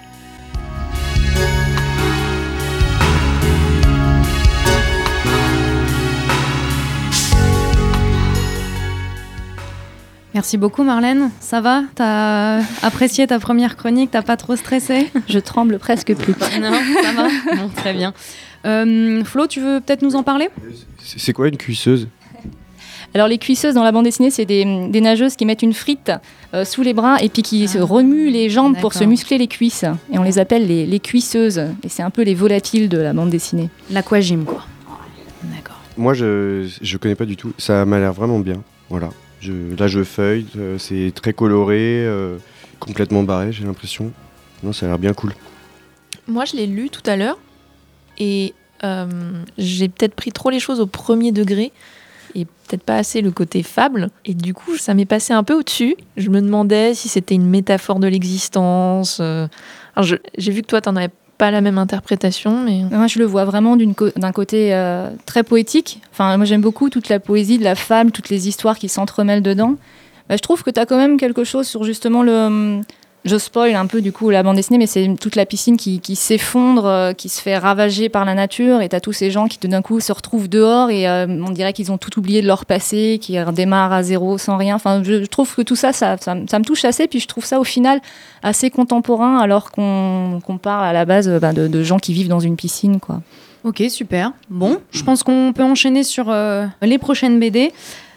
Merci beaucoup Marlène. Ça va? T'as apprécié ta première chronique? T'as pas trop stressé? Je tremble presque plus. non, ça va Bon, très bien. Euh, Flo, tu veux peut-être nous en parler? C'est quoi une cuisseuse? Alors les cuisseuses dans la bande dessinée, c'est des, des nageuses qui mettent une frite euh, sous les bras et puis qui se remuent les jambes pour se D'accord. muscler les cuisses. Et on les appelle les, les cuisseuses. Et c'est un peu les volatiles de la bande dessinée. L'aquagym, quoi. Moi, je je connais pas du tout. Ça m'a l'air vraiment bien. Voilà. Je, là, je feuille. euh, c'est très coloré, euh, complètement barré, j'ai l'impression. Non, ça a l'air bien cool. Moi, je l'ai lu tout à l'heure et euh, j'ai peut-être pris trop les choses au premier degré et peut-être pas assez le côté fable. Et du coup, ça m'est passé un peu au-dessus. Je me demandais si c'était une métaphore de l'existence. euh. J'ai vu que toi, t'en avais pas la même interprétation, mais Moi, je le vois vraiment d'un côté euh, très poétique. Enfin, moi, j'aime beaucoup toute la poésie de la fable, toutes les histoires qui s'entremêlent dedans. Bah, je trouve que tu as quand même quelque chose sur justement le. Je spoil un peu du coup la bande dessinée, mais c'est toute la piscine qui, s'effondre, euh, qui se fait ravager par la nature, et tu as tous ces gens qui d'un coup se retrouvent dehors et euh, on dirait qu'ils ont tout oublié de leur passé, qui redémarrent à zéro sans rien. Enfin, je, trouve que tout ça ça, me- touche assez, puis je trouve ça au final assez contemporain, alors qu'on parle à la base de, de gens qui vivent dans une piscine, quoi. Ok, super. Bon, je pense qu'on peut enchaîner sur euh, les prochaines BD.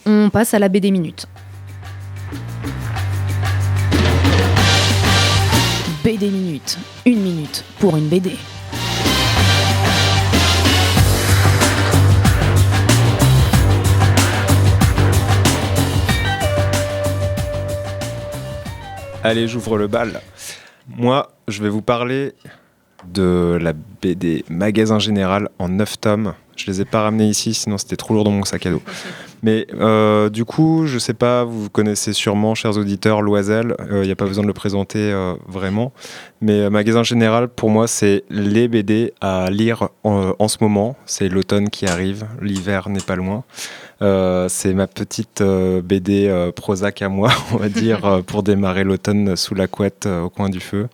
On passe à la BD Minute. BD Minute. Une minute pour une BD. Allez, j'ouvre le bal. Moi, je vais vous parler de la BD Magasin Général en 9 tomes. Je les ai pas ramenés ici, sinon c'était trop lourd dans mon sac à dos. Mais euh, du coup, je sais pas, vous connaissez sûrement, chers auditeurs, Loisel. Il n'y a pas besoin de le présenter euh, vraiment. Mais euh, Magasin Général, pour moi, c'est les BD à lire en, en ce moment. C'est l'automne qui arrive, l'hiver n'est pas loin. Euh, c'est ma petite euh, BD euh, Prozac à moi, on va dire, euh, pour démarrer l'automne sous la couette euh, au coin du feu.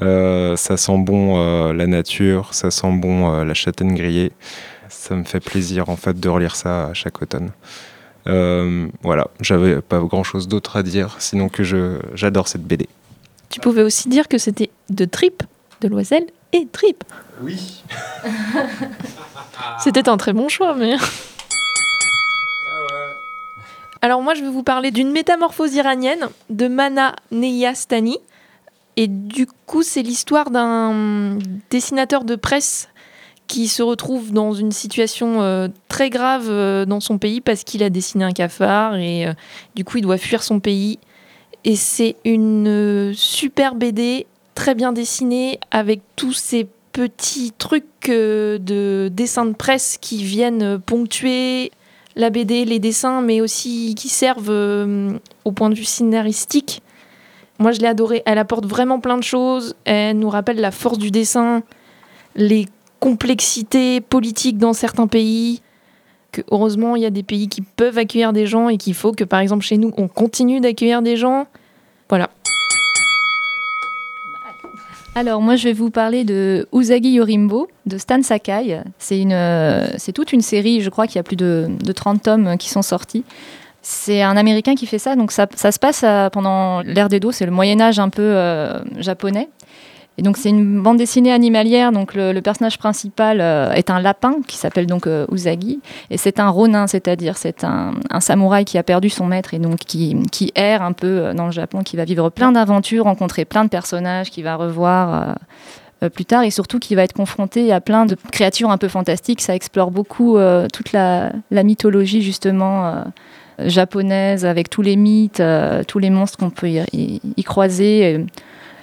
Euh, ça sent bon euh, la nature, ça sent bon euh, la châtaigne grillée. Ça me fait plaisir en fait de relire ça à chaque automne. Euh, voilà, j'avais pas grand chose d'autre à dire, sinon que je j'adore cette BD. tu pouvais aussi dire que c'était de Trip, de Loisel et Trip. Oui. C'était un très bon choix, mais. Alors moi, je vais vous parler d'une métamorphose iranienne de Mana Neyastani. Et du coup, c'est l'histoire d'un dessinateur de presse qui se retrouve dans une situation euh, très grave euh, dans son pays parce qu'il a dessiné un cafard et euh, du coup, il doit fuir son pays. Et c'est une super BD, très bien dessinée, avec tous ces petits trucs de dessins de presse qui viennent ponctuer la BD, les dessins, mais aussi qui servent au point de vue scénaristique. Moi, je l'ai adorée. Elle apporte vraiment plein de choses. Elle nous rappelle la force du dessin, les complexités politiques dans certains pays. Que heureusement, il y a des pays qui peuvent accueillir des gens et qu'il faut que, par exemple, chez nous, on continue d'accueillir des gens. Voilà. Alors moi je vais vous parler de Usagi Yorimbo de Stan Sakai. Euh, c'est toute une série, je crois qu'il y a plus de, de 30 tomes qui sont sortis. C'est un Américain qui fait ça, donc ça, se passe euh, pendant l'ère d'Edo, c'est le Moyen Âge un peu euh, japonais. Et donc c'est une bande dessinée animalière, donc le, le personnage principal euh, est un lapin qui s'appelle donc euh, Usagi, et c'est un ronin, c'est-à-dire c'est un, un samouraï qui a perdu son maître et donc qui, qui erre un peu euh, dans le Japon, qui va vivre plein d'aventures, rencontrer plein de personnages, qui va revoir euh, plus tard et surtout qui va être confronté à plein de créatures un peu fantastiques. Ça explore beaucoup toute la, la mythologie justement japonaise avec tous les mythes, tous les monstres qu'on peut y, y- y croiser. Et,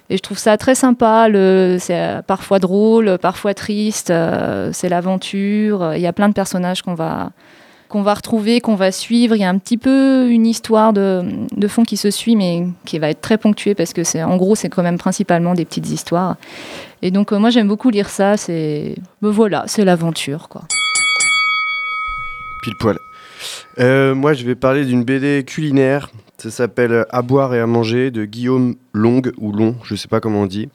et je trouve ça très sympa. C'est euh, parfois drôle, parfois triste. euh, c'est l'aventure. Il y a plein de personnages qu'on va qu'on va retrouver, qu'on va suivre. Il y a un petit peu une histoire de, de fond qui se suit, mais qui va être très ponctuée parce que c'est, en gros, c'est quand même principalement des petites histoires. Et donc, euh, moi, j'aime beaucoup lire ça. C'est, voilà, c'est l'aventure. Pile poil. Moi, je vais parler d'une BD culinaire. Ça s'appelle À boire et à manger de Guillaume Long ou Long, je sais pas comment on dit.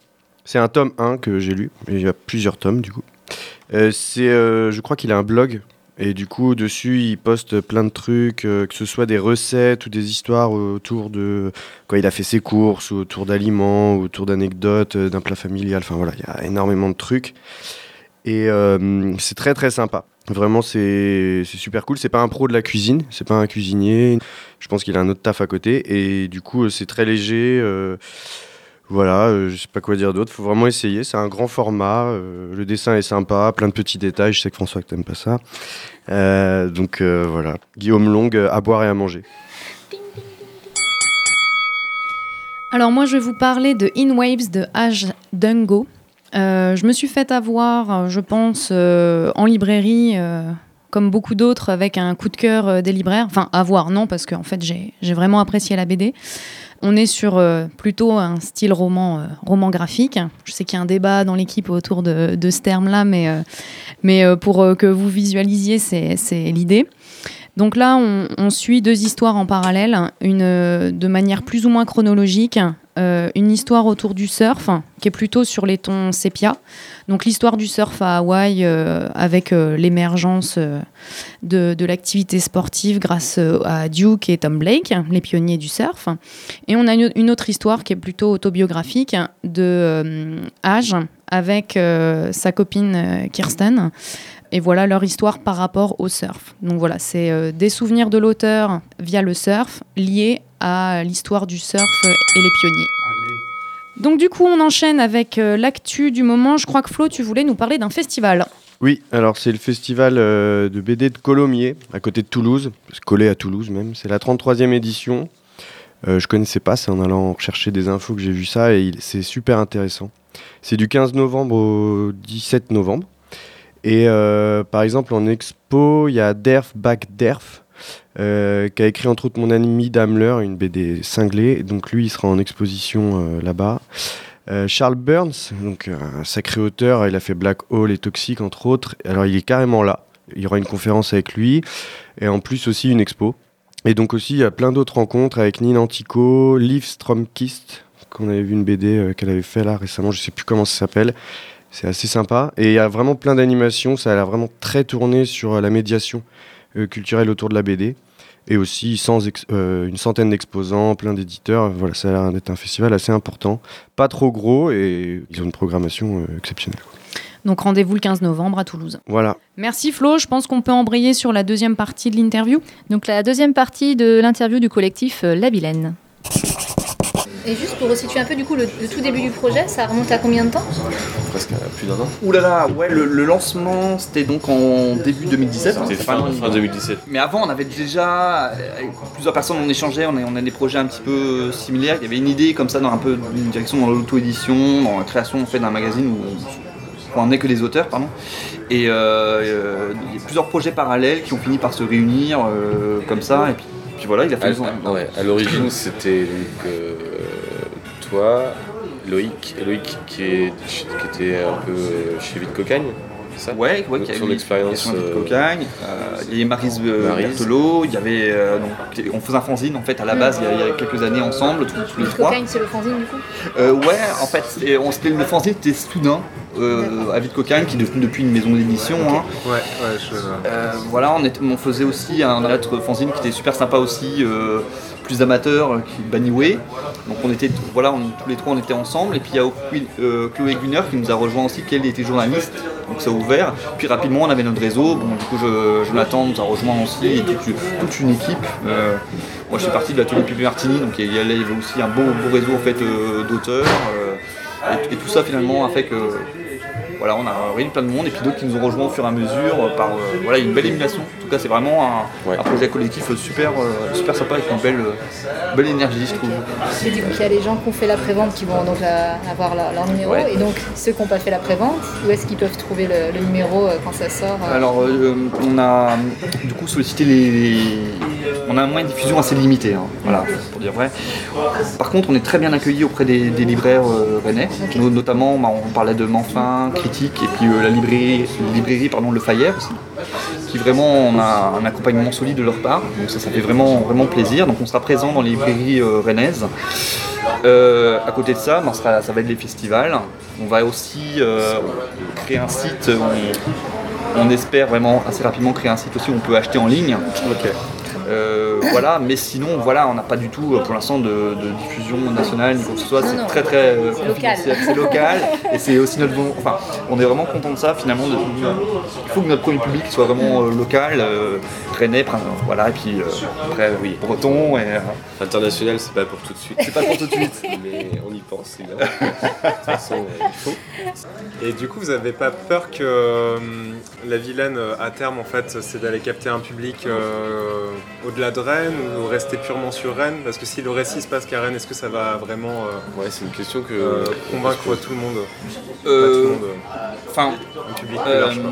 C'est un tome 1 que j'ai lu. Il y a plusieurs tomes du coup. Euh, euh, je crois qu'il a un blog. Et du coup, dessus, il poste plein de trucs, euh, que ce soit des recettes ou des histoires autour de quand il a fait ses courses, ou autour d'aliments, ou autour d'anecdotes, d'un plat familial. Enfin voilà, il y a énormément de trucs. Et c'est très très sympa. Vraiment, c'est super cool. C'est pas un pro de la cuisine, c'est pas un cuisinier. Je pense qu'il a un autre taf à côté. Et du coup, euh, c'est très léger. euh, voilà, euh, je sais pas quoi dire d'autre. Faut vraiment essayer. C'est un grand format. euh, le dessin est sympa, plein de petits détails. Je sais que François, que t'aimes pas ça. Donc voilà. Guillaume Long, euh, à boire et à manger. Alors moi, je vais vous parler de In Waves de Ash Dungo. Euh, je me suis fait avoir, euh, je pense, euh, en librairie, comme beaucoup d'autres, avec un coup de cœur des libraires. Enfin, avoir, non, parce qu'en fait, j'ai vraiment apprécié la BD. On est sur plutôt un style roman, roman graphique. Je sais qu'il y a un débat dans l'équipe autour de, ce terme-là, mais, pour que vous visualisiez, c'est l'idée. Donc là, on, on suit deux histoires en parallèle, une de manière plus ou moins chronologique, euh, une histoire autour du surf, qui est plutôt sur les tons sépia. Donc l'histoire du surf à Hawaï, euh, avec euh, l'émergence de, de l'activité sportive grâce à Duke et Tom Blake, les pionniers du surf. Et on a une, une autre histoire qui est plutôt autobiographique de euh, Age, avec sa copine Kirsten. Et voilà leur histoire par rapport au surf. Donc voilà, c'est des souvenirs de l'auteur via le surf liés à l'histoire du surf et les pionniers. Donc du coup, on enchaîne avec euh, l'actu du moment. Je crois que Flo, tu voulais nous parler d'un festival. Oui, alors c'est le festival euh, de BD de Colomiers, à côté de Toulouse, collé à Toulouse même. C'est la 33e édition. Euh, je connaissais pas, c'est en allant chercher des infos que j'ai vu ça et c'est super intéressant. C'est du 15 novembre au 17 novembre. Et euh, par exemple, en expo, il y a Derf Back Derf, euh, qui a écrit entre autres mon ami Daimler, une BD cinglée. Donc lui, il sera en exposition euh, là-bas. Euh, Charles Burns, donc euh, un sacré auteur, il a fait Black Hole et Toxic entre autres. Alors il est carrément là. Il y aura une conférence avec lui et en plus aussi une expo. Et donc aussi il y a plein d'autres rencontres avec Nina Antico, Liv Stromkist, qu'on avait vu une BD qu'elle avait fait là récemment, je sais plus comment ça s'appelle. C'est assez sympa et il y a vraiment plein d'animations. Ça a l'air vraiment très tourné sur la médiation culturelle autour de la BD et aussi sans euh, une centaine d'exposants, plein d'éditeurs. Voilà, ça a l'air d'être un festival assez important, pas trop gros et ils ont une programmation euh, exceptionnelle. Donc rendez-vous le 15 novembre à Toulouse. Voilà. Merci Flo, je pense qu'on peut embrayer sur la deuxième partie de l'interview. Donc la deuxième partie de l'interview du collectif euh, La Vilaine. Et juste pour resituer un peu du coup le, le tout début du projet, ça remonte à combien de temps? Presque à plus d'un an. Ouh là là, ouais, le, le lancement c'était donc en début 2017. C'était fin, fin 2017. Mais avant, on avait déjà, euh, avec plusieurs personnes, on échangeait, on a, on a des projets un petit peu similaires. Il y avait une idée comme ça dans un peu une direction dans l'auto-édition, dans la création en fait d'un magazine où on- on n'est que des auteurs, pardon. Et euh, euh, il y a plusieurs projets parallèles qui ont fini par se réunir euh, comme ça. Et puis, puis voilà, il a À, fallu. ouais, à l'origine, c'était euh, toi, Loïc, Loïc qui, est, qui était un peu euh, chez Vite Cocagne, ça Ouais, ouais, Donc, qui a son eu- expérience. son euh, Cocagne, euh, il y avait Marise, euh, Maryse. Berthelot, il y avait euh, donc, on faisait un fanzine en fait à la base il y a, il y a quelques années ensemble tous, tous les trois. Cocaine, c'est le fanzine du coup Euh, ouais, en fait, c'était- on- c'était- le fanzine était soudain. euh, Avis de Cocagne, qui est devenu depuis une maison d'édition. hein. Ouais, ouais, je. Euh, voilà, on, était- on faisait aussi un autre fanzine qui était super sympa aussi, euh, plus amateur, euh, qui. Donc on était, voilà, tous les trois on était ensemble. Et puis il y a euh, Chloé Gunner qui nous a rejoint aussi, qui elle était journaliste. Donc ça a ouvert. Puis rapidement on avait notre réseau. Bon, du coup je, Jonathan nous a rejoint aussi et toute, toute une équipe. Euh, moi je suis parti de l'atelier Pipi Martini, donc il y, avait aussi un beau, réseau en fait euh, d'auteurs. et, et tout ça finalement a fait que voilà, on a réuni plein de monde et puis d'autres qui nous ont rejoints au fur et à mesure par voilà, une belle émulation. En tout cas, c'est vraiment un, un projet collectif super, euh, super sympa avec une belle, euh, belle énergie, je trouve. Et du coup, il y a les gens qui ont fait la prévente qui vont donc avoir leur, leur numéro. Ouais. Et donc, ceux qui n'ont pas fait la prévente, où est-ce qu'ils peuvent trouver le, le numéro euh, quand ça sort euh Alors, euh, on a du coup sollicité les. les- On a un moyen de diffusion assez limité, hein, voilà, pour dire vrai. Par contre, on est très bien accueillis auprès des, des libraires euh, rennais, No- notamment bah, on parlait de Manfin, Critique, et puis euh, la librairie, librairie pardon, Le Fayère aussi, qui vraiment on a un accompagnement solide de leur part, donc ça, ça fait vraiment, vraiment plaisir. Donc on sera présent dans les librairies euh, rennaises. Euh, à côté de ça, ben, on sera- ça va être les festivals. On va aussi euh, créer un site. On espère vraiment assez rapidement créer un site aussi où on peut acheter en ligne. Euh, voilà, mais sinon, voilà, on n'a pas du tout euh, pour l'instant de, de diffusion nationale ni quoi que ce soit. C'est très très euh, C'est local. confidentiel, c'est local, et c'est aussi notre. bon- Enfin, on est vraiment content de ça finalement. de- il faut que notre premier public soit vraiment euh, local, euh, rennais, prin- voilà, et puis euh, après oui, breton et. euh, International, c'est pas pour tout de suite. C'est pas pour tout de suite. Mais on y pense, évidemment. de toute façon, il faut. Et du coup, vous avez pas peur que euh, la vilaine, à terme, en fait, c'est d'aller capter un public euh, au-delà de Rennes ou rester purement sur Rennes Parce que si le récit se passe qu'à Rennes, est-ce que ça va vraiment euh, Ouais, c'est une question que. euh, convaincre tout le monde Euh, Pas tout le monde, euh, Enfin, un public plus euh, large, quoi.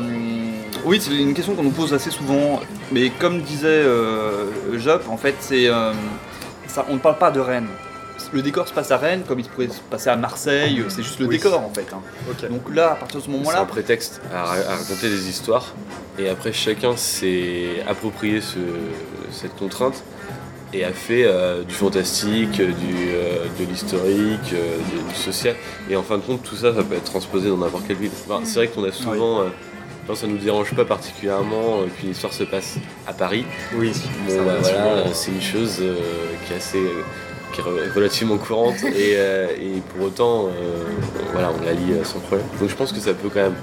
oui, c'est une question qu'on nous pose assez souvent. Mais comme disait euh, Jop, en fait, c'est euh, ça, on ne parle pas de Rennes. Le décor se passe à Rennes, comme il se pourrait se passer à Marseille. C'est juste le Oui. décor, en fait. hein. Donc là, à partir de ce C'est moment-là, un prétexte à raconter des histoires. Et après, chacun s'est approprié ce- cette contrainte et a fait euh, du fantastique, du, euh, de l'historique, euh, du, social. Et en fin de compte, tout ça, ça peut être transposé dans n'importe quelle ville. Enfin, c'est vrai qu'on a souvent. euh, enfin, ça nous dérange pas particulièrement euh, qu'une histoire se passe à Paris. Oui, Bon, bah, voilà, c'est une chose euh, qui est assez. qui est re- relativement courante et, euh, et pour autant, euh, voilà, on la lit euh, sans problème. Donc je pense que ça peut quand même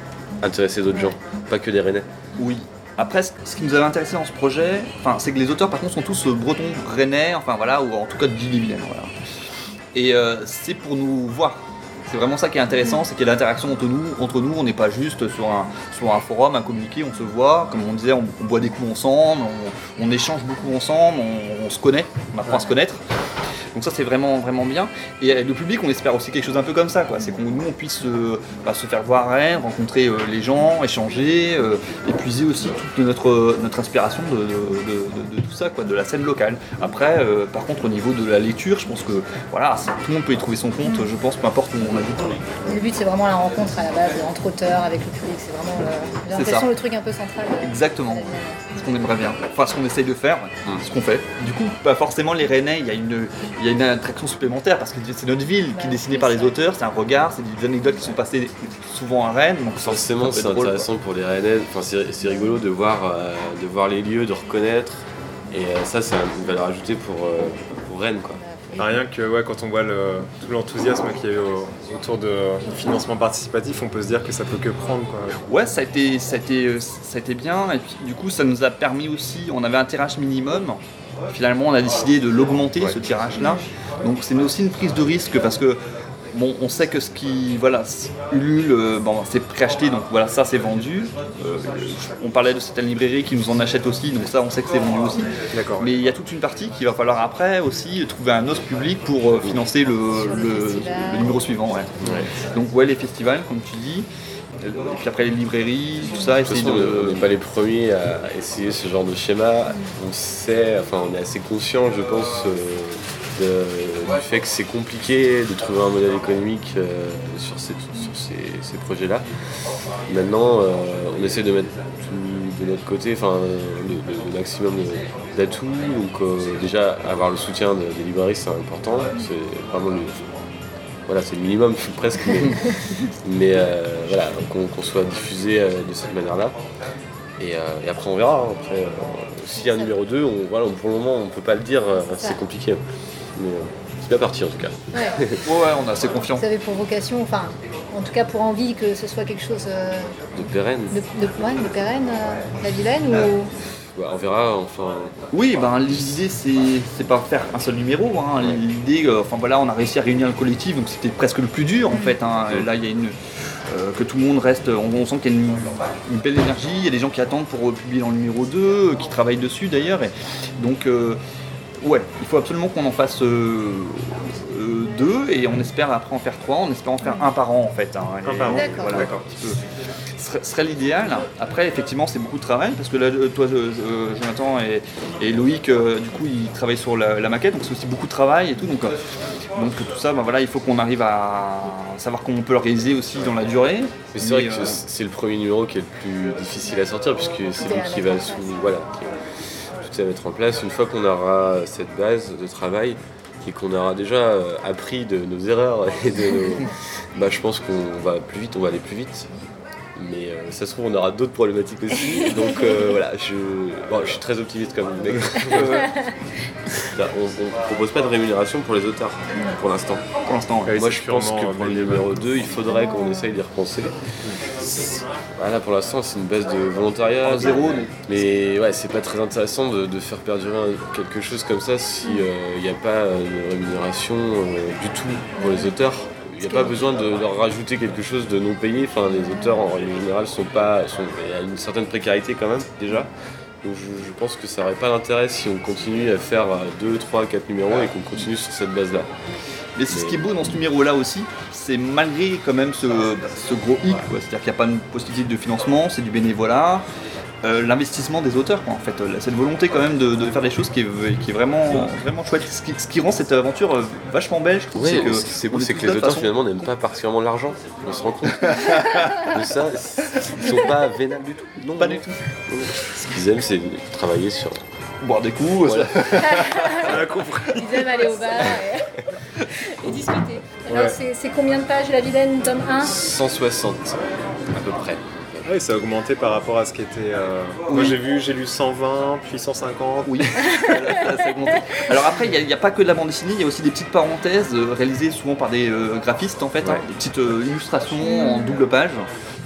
intéresser d'autres gens, pas que des Rennais. Oui. Après, ce qui nous avait intéressé dans ce projet, c'est que les auteurs, par contre, sont tous euh, bretons, rennais, enfin voilà, ou en tout cas de. Et euh, c'est pour nous voir. C'est vraiment ça qui est intéressant, c'est qu'il y a l'interaction entre nous. Entre nous, on n'est pas juste sur un, sur un forum, un communiqué, on se voit, comme on disait, on, on boit des coups ensemble, on, on échange beaucoup ensemble, on, on se connaît, on apprend à se connaître. Donc ça c'est vraiment vraiment bien. Et euh, le public on espère aussi quelque chose un peu comme ça quoi. C'est qu'on nous on puisse euh, bah, se faire voir rencontrer euh, les gens, échanger, euh, épuiser aussi toute notre, notre inspiration de, de- de- de tout ça quoi, de la scène locale. Après par contre au niveau de la lecture je pense que voilà ça- tout le monde peut y trouver son compte je pense peu importe où on Le but, c'est vraiment la rencontre à la base entre auteurs avec le public. C'est vraiment, l'impression, ça. le truc un peu central. euh, Exactement. Ce qu'on aimerait bien. Enfin, ce qu'on essaye de faire, ce qu'on fait. Du coup, pas forcément les Rennais, il y, a une, il y a une attraction supplémentaire parce que c'est notre ville qui est dessinée par les auteurs, c'est un regard, c'est des anecdotes qui sont passées souvent à Rennes. Donc Forcément, ça peut c'est intéressant pour les Rennais. Enfin, c'est c'est rigolo de voir, euh, de voir les lieux, de reconnaître. Et euh, ça, c'est une valeur ajoutée pour, euh, pour Rennes. Quoi. Rien que ouais, quand on voit le- tout l'enthousiasme qu'il y a eu au- autour de, du financement participatif, on peut se dire que ça peut que prendre. Quoi. Ouais, ça a, été, ça, a été, ça a été bien. Et puis, du coup, ça nous a permis aussi. On avait un tirage minimum. Finalement, on a décidé de l'augmenter, ce tirage-là. Donc, c'est aussi une prise de risque parce que. Bon, on sait que ce qui, voilà, Ulule, euh, bon, c'est préacheté, donc voilà, ça c'est vendu. Euh, on parlait de certaines librairies qui nous en achètent aussi, donc ça on sait que c'est vendu aussi. D'accord. Mais il y a toute une partie qu'il va falloir après aussi trouver un autre public pour euh, financer le, le- le numéro suivant. Ouais. Donc ouais, les festivals, comme tu dis. Et puis après les librairies, tout ça, essayer de. on n'est pas les premiers à essayer ce genre de schéma. On sait, enfin, on est assez conscient, je pense, euh, du fait que c'est compliqué de trouver un modèle économique euh, sur, ces, sur ces, ces projets-là. Maintenant, euh, on essaie de mettre tout de notre côté, enfin, le, maximum d'atouts. Donc, euh, déjà, avoir le soutien de- des librairies, c'est important. C'est vraiment le, voilà, c'est le minimum presque. Mais, mais, euh, voilà, qu'on soit diffusé euh, de cette manière-là. Et, euh, et après on verra. hein. Après, s'il y a un numéro 2, on, voilà, pour le moment on peut pas le dire, c'est compliqué. Mais euh, c'est bien parti en tout cas. Ouais. ouais, on est assez confiant. Vous avez pour vocation, enfin, en tout cas pour envie que ce soit quelque chose euh, De pérenne. de, de, ouais, de pérenne, euh, la vilaine ou. Ouais, on verra, enfin. Oui, ben, l'idée c'est c'est pas faire un seul numéro. hein. L'idée, euh, enfin voilà, on a réussi à réunir le collectif, donc c'était presque le plus dur en fait. hein. Là, il y a une euh, que tout le monde reste, on, on sent qu'il y a une, une belle énergie. Il y a des gens qui attendent pour euh, publier dans le numéro 2, euh, qui travaillent dessus d'ailleurs. Et donc, euh, ouais, il faut absolument qu'on en fasse euh, euh, deux et on espère après en faire trois. On espère en faire un par an en fait. hein. Un par an. voilà, D'accord. ce serait- l'idéal. Après, effectivement, c'est beaucoup de travail parce que là, euh, toi, euh, euh, Jonathan et, et Loïc, euh, du coup, ils travaillent sur la, la maquette, donc c'est aussi beaucoup de travail et tout. Donc, euh, donc tout ça, ben voilà, il faut qu'on arrive à savoir comment on peut l'organiser aussi dans la durée. Mais c'est vrai que c'est le premier numéro qui est le plus difficile à sortir puisque c'est lui qui va sous, voilà, qui à mettre en place. Une fois qu'on aura cette base de travail et qu'on aura déjà euh, appris de nos erreurs et de nos, bah, je pense qu'on va plus vite, on va aller plus vite. Mais euh, ça se trouve on aura d'autres problématiques aussi. Donc euh, voilà, je, bon, je suis très optimiste comme mec. On, on propose pas de rémunération pour les auteurs pour l'instant. Pour l'instant, Moi je pense que pour le numéro 2, il faudrait qu'on essaye d'y repenser. Voilà, pour l'instant, c'est une base de volontariat. En zéro. Mais ouais, c'est pas très intéressant de, de faire perdurer quelque chose comme ça s'il n'y a pas de rémunération euh, du tout pour les auteurs. Il n'y a pas besoin de leur rajouter quelque chose de non payé. Enfin, les auteurs en règle générale sont pas, sont, il y a une certaine précarité quand même déjà. Donc je, je pense que ça n'aurait pas d'intérêt si on continue à faire 2, 3, 4 numéros et qu'on continue sur cette base-là. Mais c'est ce qui est beau dans ce numéro-là aussi, c'est malgré quand même ce, ce gros hic, c'est-à-dire qu'il n'y a pas une possibilité de financement, c'est du bénévolat, euh, l'investissement des auteurs, quoi, en fait, euh, cette volonté quand même de, de faire des choses qui est, qui est vraiment, vraiment chouette. Ce qui, ce qui rend cette aventure euh, vachement belle, je trouve, Oui, c'est que ce qui c'est que les auteurs façon- finalement n'aiment pas particulièrement l'argent. On se rend compte de ça. Ils sont pas vénables du tout. Non, Pas non. du tout. Ce qu'ils aiment, c'est travailler sur. Boire des coups. Voilà. On a compris. Ils aiment aller au bar et, et discuter. Alors, Ouais. c'est combien de pages la vilaine, tome 1 160 à peu près. Ah oui, ça a augmenté par rapport à ce qui était. euh, Moi j'ai vu, j'ai lu 120, puis 150. Oui. Ça, ça a augmenté. Alors après, il n'y a, pas que de la bande dessinée, il y a aussi des petites parenthèses euh, réalisées souvent par des euh, graphistes en fait, hein, des petites euh, illustrations en double page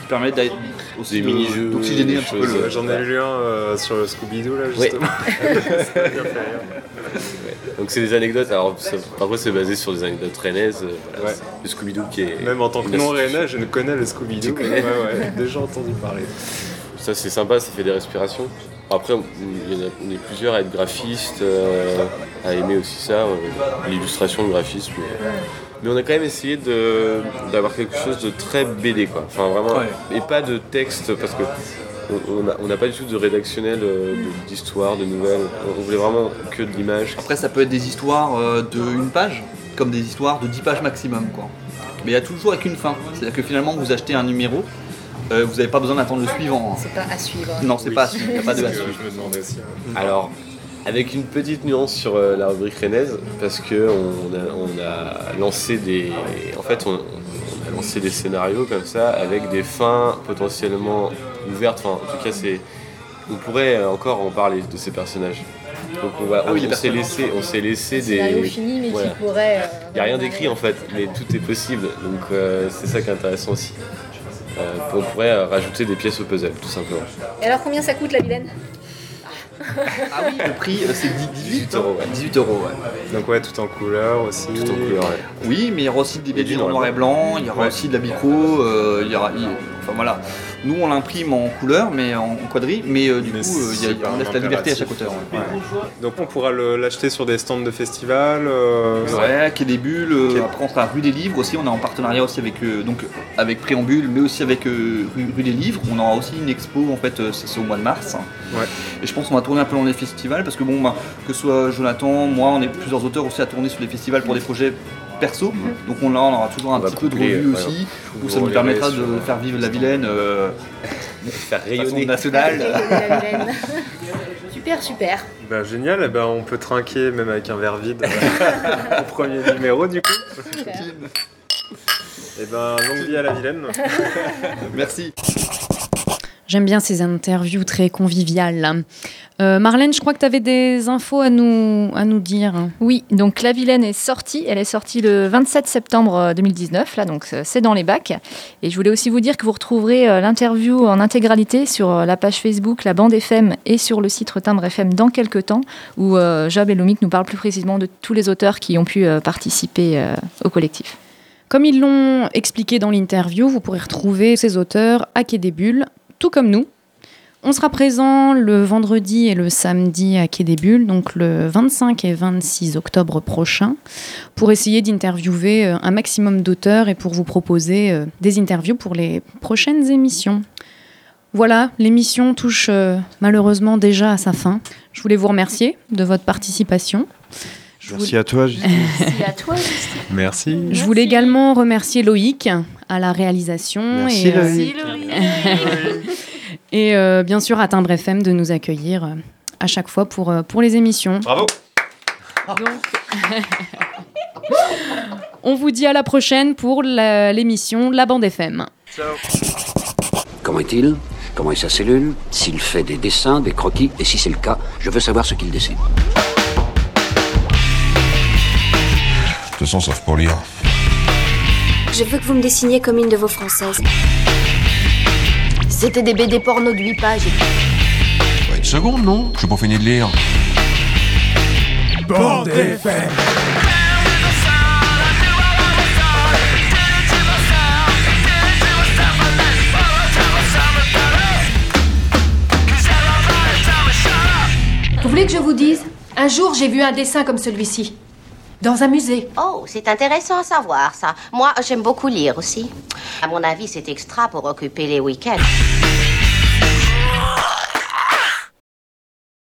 qui permettent d'être aussi Des de- mini-jeux, d'oxygéner des un petit peu choses. le. J'en ai lu un euh, sur le Scooby-Doo là justement. Donc c'est des anecdotes. Alors ça- parfois c'est basé sur des anecdotes rennaises. euh, Voilà, Ouais. c'est Le Scooby-Doo qui est. Même en tant que non rennais, je ne connais le Scooby-Doo. Ouais, ouais, déjà entendu parler. Ça c'est sympa, ça fait des respirations. Après, on, il y en a- on est plusieurs à être graphistes, euh, à aimer aussi ça, euh, l'illustration, le graphisme. Mais on a quand même essayé de- d'avoir quelque chose de très BD, quoi. Enfin vraiment, et pas de texte, parce que on- n'a on n'a pas du tout de rédactionnel euh, de- d'histoire, de nouvelles. On, on voulait vraiment que de l'image. Après, ça peut être des histoires euh, de une page, comme des histoires de 10 pages maximum. Quoi. Mais il y a toujours avec une fin. C'est-à-dire que finalement, vous achetez un numéro, euh, vous n'avez pas besoin d'attendre le suivant. C'est pas à suivre. Non, c'est pas à suivre, il n'y a pas de à suivre. Je me demandais aussi. ouais. Alors, avec une petite nuance sur euh, la rubrique rennaise, parce que on a, on a lancé des, en fait, on, on a lancé des scénarios comme ça avec des fins potentiellement ouvertes. Enfin, en tout cas, c'est, on pourrait encore en parler de ces personnages. Donc on va, Ah oui, on, s'est laissé, on s'est laissé des, fini, mais voilà. qui pourrait. euh, Il n'y a rien d'écrit en fait, mais tout est possible. Donc euh, c'est ça qui est intéressant aussi. Euh, on pourrait euh, rajouter des pièces au puzzle, tout simplement. Et alors, combien ça coûte la vilaine? Ah oui, le prix, euh, c'est 10 18 euros. 18 euros, ouais. Donc ouais, tout en couleur aussi. Tout en couleur, ouais. Oui, mais il y aura aussi des BD en noir noir et blanc, il y aura Ouais. aussi de la micro, euh, il y aura. il- Enfin voilà. Nous, on l'imprime en couleur, mais en, en quadrille, mais euh, du Mais coup, euh, il y a- on laisse la liberté à chaque auteur. ouais. Donc on pourra l'acheter sur des stands de festival. euh, Ouais, Quai des Bulles, euh, Quai- après on sera rue des Livres aussi, on est en partenariat aussi avec, euh, donc, avec Préambule, mais aussi avec euh, rue, rue des Livres. On aura aussi une expo, en fait, euh, c'est c'est au mois de mars. Ouais. Et je pense qu'on va tourner un peu dans les festivals, parce que bon, bah, que ce soit Jonathan, moi, on est plusieurs auteurs aussi à tourner sur les festivals pour des projets perso. Donc on, là, on aura toujours un On petit peu de revue ouais, aussi, où ça nous permettra de faire vivre la Vilaine euh, Faire de façon rayonner. nationale. La vilaine. Super, super. Bah, génial, eh ben, on peut trinquer même avec un verre vide euh, au premier numéro du coup. Eh ben, longue vie à la Vilaine. Merci. J'aime bien ces interviews très conviviales. Euh, Marlène, je crois que tu avais des infos à nous, à nous dire. Oui, donc La Vilaine est sortie. Elle est sortie le 27 septembre 2019, là, donc euh, c'est dans les bacs. Et je voulais aussi vous dire que vous retrouverez euh, l'interview en intégralité sur euh, la page Facebook La Bande FM et sur le site Timbre FM dans quelques temps, où euh, Job et Lomic nous parlent plus précisément de tous les auteurs qui ont pu euh, participer euh, au collectif. Comme ils l'ont expliqué dans l'interview, vous pourrez retrouver ces auteurs à Quai des Bulles, tout comme nous. On sera présent le vendredi et le samedi à Quai des Bulles, donc le 25 et 26 octobre prochain, pour essayer d'interviewer euh, un maximum d'auteurs et pour vous proposer euh, des interviews pour les prochaines émissions. Voilà, l'émission touche euh, malheureusement déjà à sa fin. Je voulais vous remercier de votre participation. Merci à toi, Justine. Merci à toi, Justine. Merci. Je voulais également remercier Loïc à la réalisation Merci, et, euh, Loïc. Et euh, bien sûr à Timbre FM de nous accueillir euh, à chaque fois pour, euh, pour les émissions. Bravo. On vous dit à la prochaine pour la- l'émission La Bande FM. Comment est-il? Comment est sa cellule? S'il fait des dessins, des croquis, et si c'est le cas, je veux savoir ce qu'il dessine. De toute façon, sauf pour lire. Je veux que vous me dessiniez comme une de vos françaises. C'était des BD porno de 8 pages. Ouais, une seconde, non Je suis pas fini de lire. Bande FM. Vous voulez que je vous dise? Un jour, j'ai vu un dessin comme celui-ci. Dans un musée. Oh, c'est intéressant à savoir ça. Moi, j'aime beaucoup lire aussi. À mon avis, c'est extra pour occuper les week-ends.